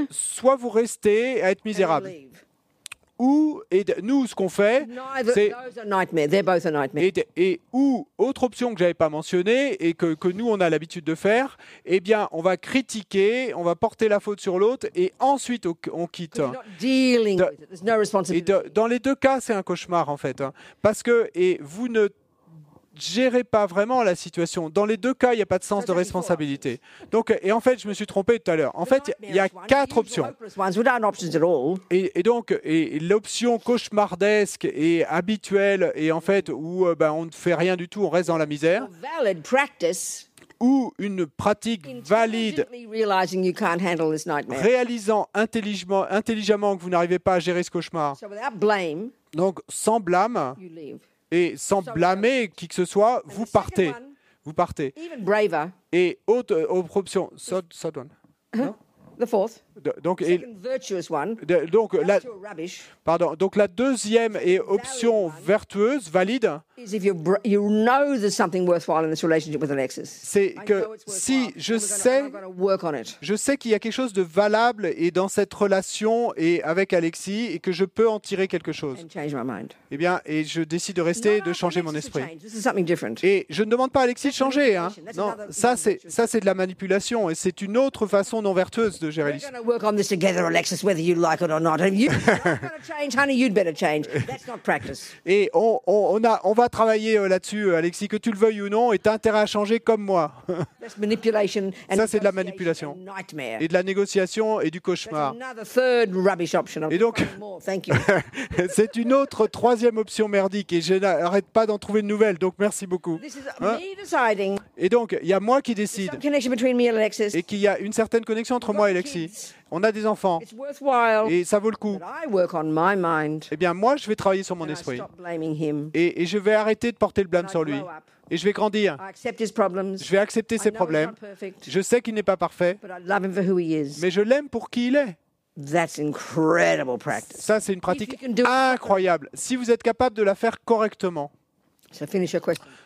soit vous restez à être misérable, ou et nous, ce qu'on fait, c'est those are nightmare. They're both a nightmare. Et, ou autre option que j'avais pas mentionnée et que, que nous on a l'habitude de faire, eh bien on va critiquer, on va porter la faute sur l'autre et ensuite on, quitte. De- Et de- dans les deux cas c'est un cauchemar en fait, hein. parce que et vous ne gérez pas vraiment la situation. Dans les deux cas il n'y a pas de sens de responsabilité. Donc et en fait je me suis trompé tout à l'heure. En fait il y a quatre options. Et, et donc, et, l'option cauchemardesque et habituelle, et en fait, où euh, ben, on ne fait rien du tout, on reste dans la misère, ou une pratique valide réalisant intelligemment, intelligemment que vous n'arrivez pas à gérer ce cauchemar. Donc sans blâme. Et sans blâmer qui que ce soit, vous partez. Vous partez. Et autre, euh, autre option, third- third one. the fourth, Donc, et- de- donc, la, pardon, donc la deuxième et option vertueuse, valide, c'est que si je sais je sais qu'il y a quelque chose de valable et dans cette relation et avec Alexis et que je peux en tirer quelque chose. and change my mind. Eh bien, et je décide de rester, de changer mon esprit. Et je ne demande pas à Alexis de changer. Hein. Non, ça c'est ça c'est de la manipulation et c'est une autre façon non vertueuse de gérer l'histoire. Going to work on this together, Alexis, whether you like it or not. And you, you're going to change, honey. You'd better change. That's not practice. Et on, on, on a, on va travailler euh, là-dessus, euh, Alexis, que tu le veuilles ou non, et tu as intérêt à changer comme moi. That's manipulation and Ça, c'est de la manipulation. Nightmare. et de la négociation et du cauchemar. another third rubbish option. I'll Et donc- c'est une autre troisième option merdique et je n'arrête pas d'en trouver de nouvelles, donc merci beaucoup. This is Hein? me deciding Et donc, il y a moi qui décide et qu'il y a une certaine connexion entre moi et Alexis. On a des enfants It's worthwhile. et ça vaut le coup. But I work on my mind. Eh bien, moi, je vais travailler sur mon esprit et, et je vais arrêter de porter le blâme sur lui et je vais grandir. Je vais accepter ses problèmes. Je sais qu'il n'est pas parfait, mais je l'aime pour qui il est. Ça, c'est une pratique incroyable. Si vous êtes capable de la faire correctement.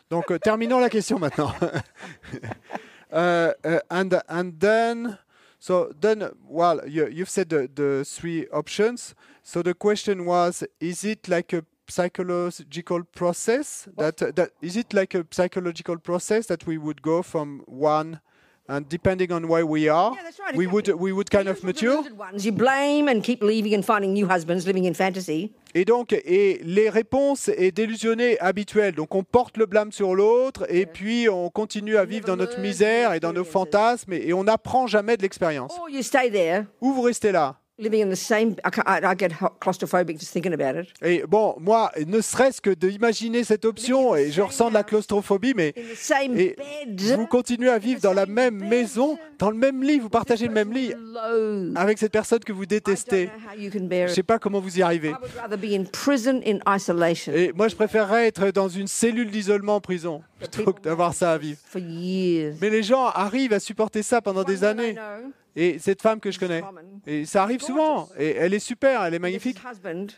Donc, euh, terminons la question maintenant. uh, uh, and and then, so then, well, you, you've said the, the three options. So the question was: Is it like a psychological process that uh, that is it like a psychological process that we would go from one, and depending on where we are, Yeah, right, we would we would kind of mature. Ones, you blame and keep leaving and finding new husbands living in fantasy. Et donc, et les réponses est délusionnées habituelles. Donc, on porte le blâme sur l'autre et puis on continue à vivre dans notre misère et dans nos fantasmes et, et on n'apprend jamais de l'expérience. There Ou vous restez là? Living in the same. I, can't, I, I get ho- claustrophobic just thinking about it. Et bon, moi, ne serait-ce que d'imaginer cette option, et je ressens de la claustrophobie, mais et vous continuez à vivre dans la même maison, dans le même lit, vous partagez le même lit avec cette personne que vous détestez. Je it. sais pas comment vous y arrivez. I would rather be in prison in isolation Et moi, je préférerais être dans une cellule d'isolement en prison plutôt que d'avoir ça à vivre. for years. Mais les gens arrivent à supporter ça pendant des années. Et cette femme que je connais, et ça arrive souvent, et elle est super, elle est magnifique,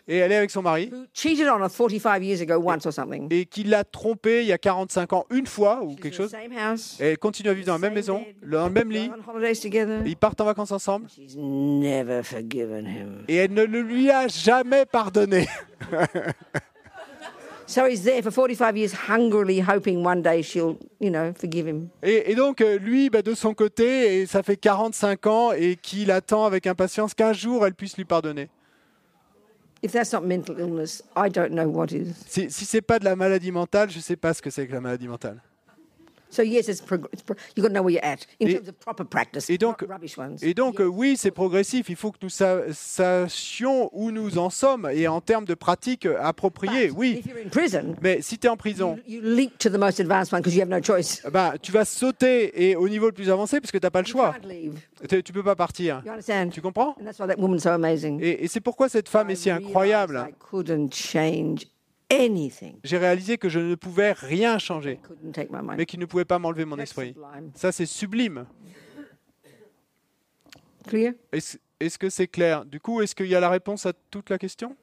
et elle est avec son mari, who cheated on her 45 years ago once or something. et qui l'a trompée il y a 45 ans une fois ou quelque chose, the same house. et elle continue à vivre dans la même maison, dans le même lit, ils partent en vacances ensemble, et elle ne le lui a jamais pardonné. Et, et donc euh, lui, bah, de son côté, et ça fait 45 ans, et qu'il attend avec impatience qu'un jour elle puisse lui pardonner. If that's not mental illness, I don't know what is. Si, si c'est pas de la maladie mentale, je sais pas ce que c'est que la maladie mentale. So yes, it's, prog- it's pro- you've got to know where you're at in Et- terms of proper practice, et donc- not rubbish ones. Et donc, oui, c'est progressif. Il faut que nous sa- sachions où nous en sommes et en termes de pratiques appropriées, But oui. If you're in prison, Mais si tu es en prison, you, you leap to the most advanced one because you have no choice. bah, tu vas sauter et au niveau le plus avancé parce que tu n'as pas le You choix. Tu tu peux pas partir. You understand? Tu comprends? And that's why that woman's so amazing. Et, et c'est pourquoi cette femme I est si incroyable. I couldn't change. J'ai réalisé que je ne pouvais rien changer, mais qu'il ne pouvait pas m'enlever mon esprit. Ça, c'est sublime. Est-ce est-ce que c'est clair? Du coup, est-ce qu'il y a la réponse à toute la question?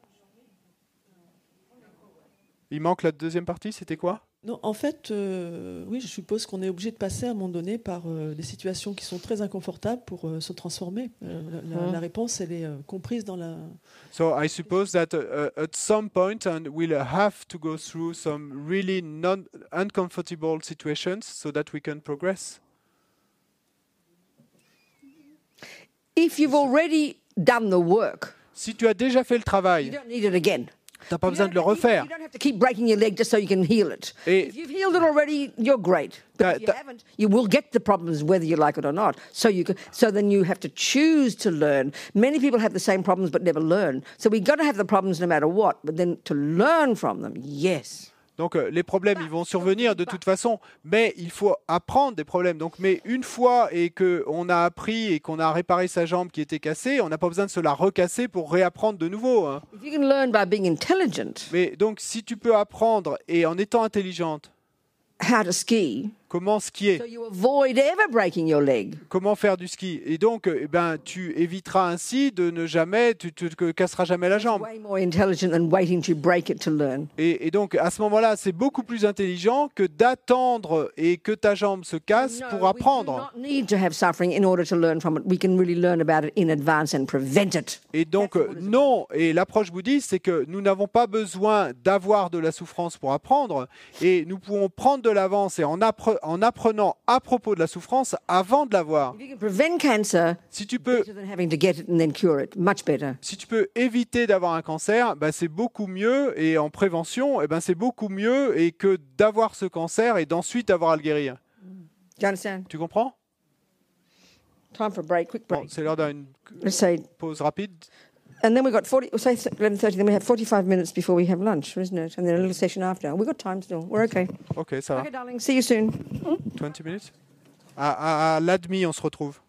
Il manque la deuxième partie, c'était quoi? Non, en fait, euh, oui, je suppose qu'on est obligé de passer à un moment donné par euh, des situations qui sont très inconfortables pour euh, se transformer. Euh, la, la- Mhm. la réponse, elle est euh, comprise dans la. So I suppose that uh, at some point, and we'll have to go through some really non uncomfortable situations so that we can progress. If you've already done the work, Si tu as déjà fait le you travail, don't need it again. T'as pas You besoin de le don't- refaire. Have to keep breaking your leg just so you can heal it. Et- if you've healed it already, you're great. But Ta- if you haven't, you will get the problems whether you like it or not. So you so then you have to choose to learn. Many people have the same problems but never learn. So we've got to have the problems no matter what. But then to learn from them, yes. Donc euh, les problèmes, ils vont survenir de toute façon, mais il faut apprendre des problèmes. Donc, mais une fois et que on a appris et qu'on a réparé sa jambe qui était cassée, on n'a pas besoin de se la recasser pour réapprendre de nouveau. hein. Mais donc, si tu peux apprendre et en étant intelligente, how to ski, comment skier, so you avoid ever breaking your leg. comment faire du ski, et donc, eh ben, tu éviteras ainsi de ne jamais, tu te te casseras jamais la jambe. Way more intelligent than waiting to break it to learn. Et, et donc, à ce moment-là, c'est beaucoup plus intelligent que d'attendre et que ta jambe se casse No, pour we do apprendre. not need to have suffering in order to learn from it. We can really learn about it in advance and prevent it. Et donc, non, et l'approche bouddhiste, c'est que nous n'avons pas besoin d'avoir de la souffrance pour apprendre, et nous pouvons prendre de l'avance et en, appre- en apprenant à propos de la souffrance avant de l'avoir. Si tu peux, si tu éviter d'avoir un cancer, bah, c'est beaucoup mieux, et en prévention, eh ben, c'est beaucoup mieux et que d'avoir ce cancer et d'ensuite avoir à le guérir. Tu comprends? Bon, c'est l'heure d'une pause rapide. And then we've got 40, say 11.30, then we have 45 minutes before we have lunch, isn't it? And then a little session after. We've got time still. We're okay. Ok, ça va. Okay, darling. See you soon. 20 minutes ah, ah, ah, à, à, à la demi, on se retrouve.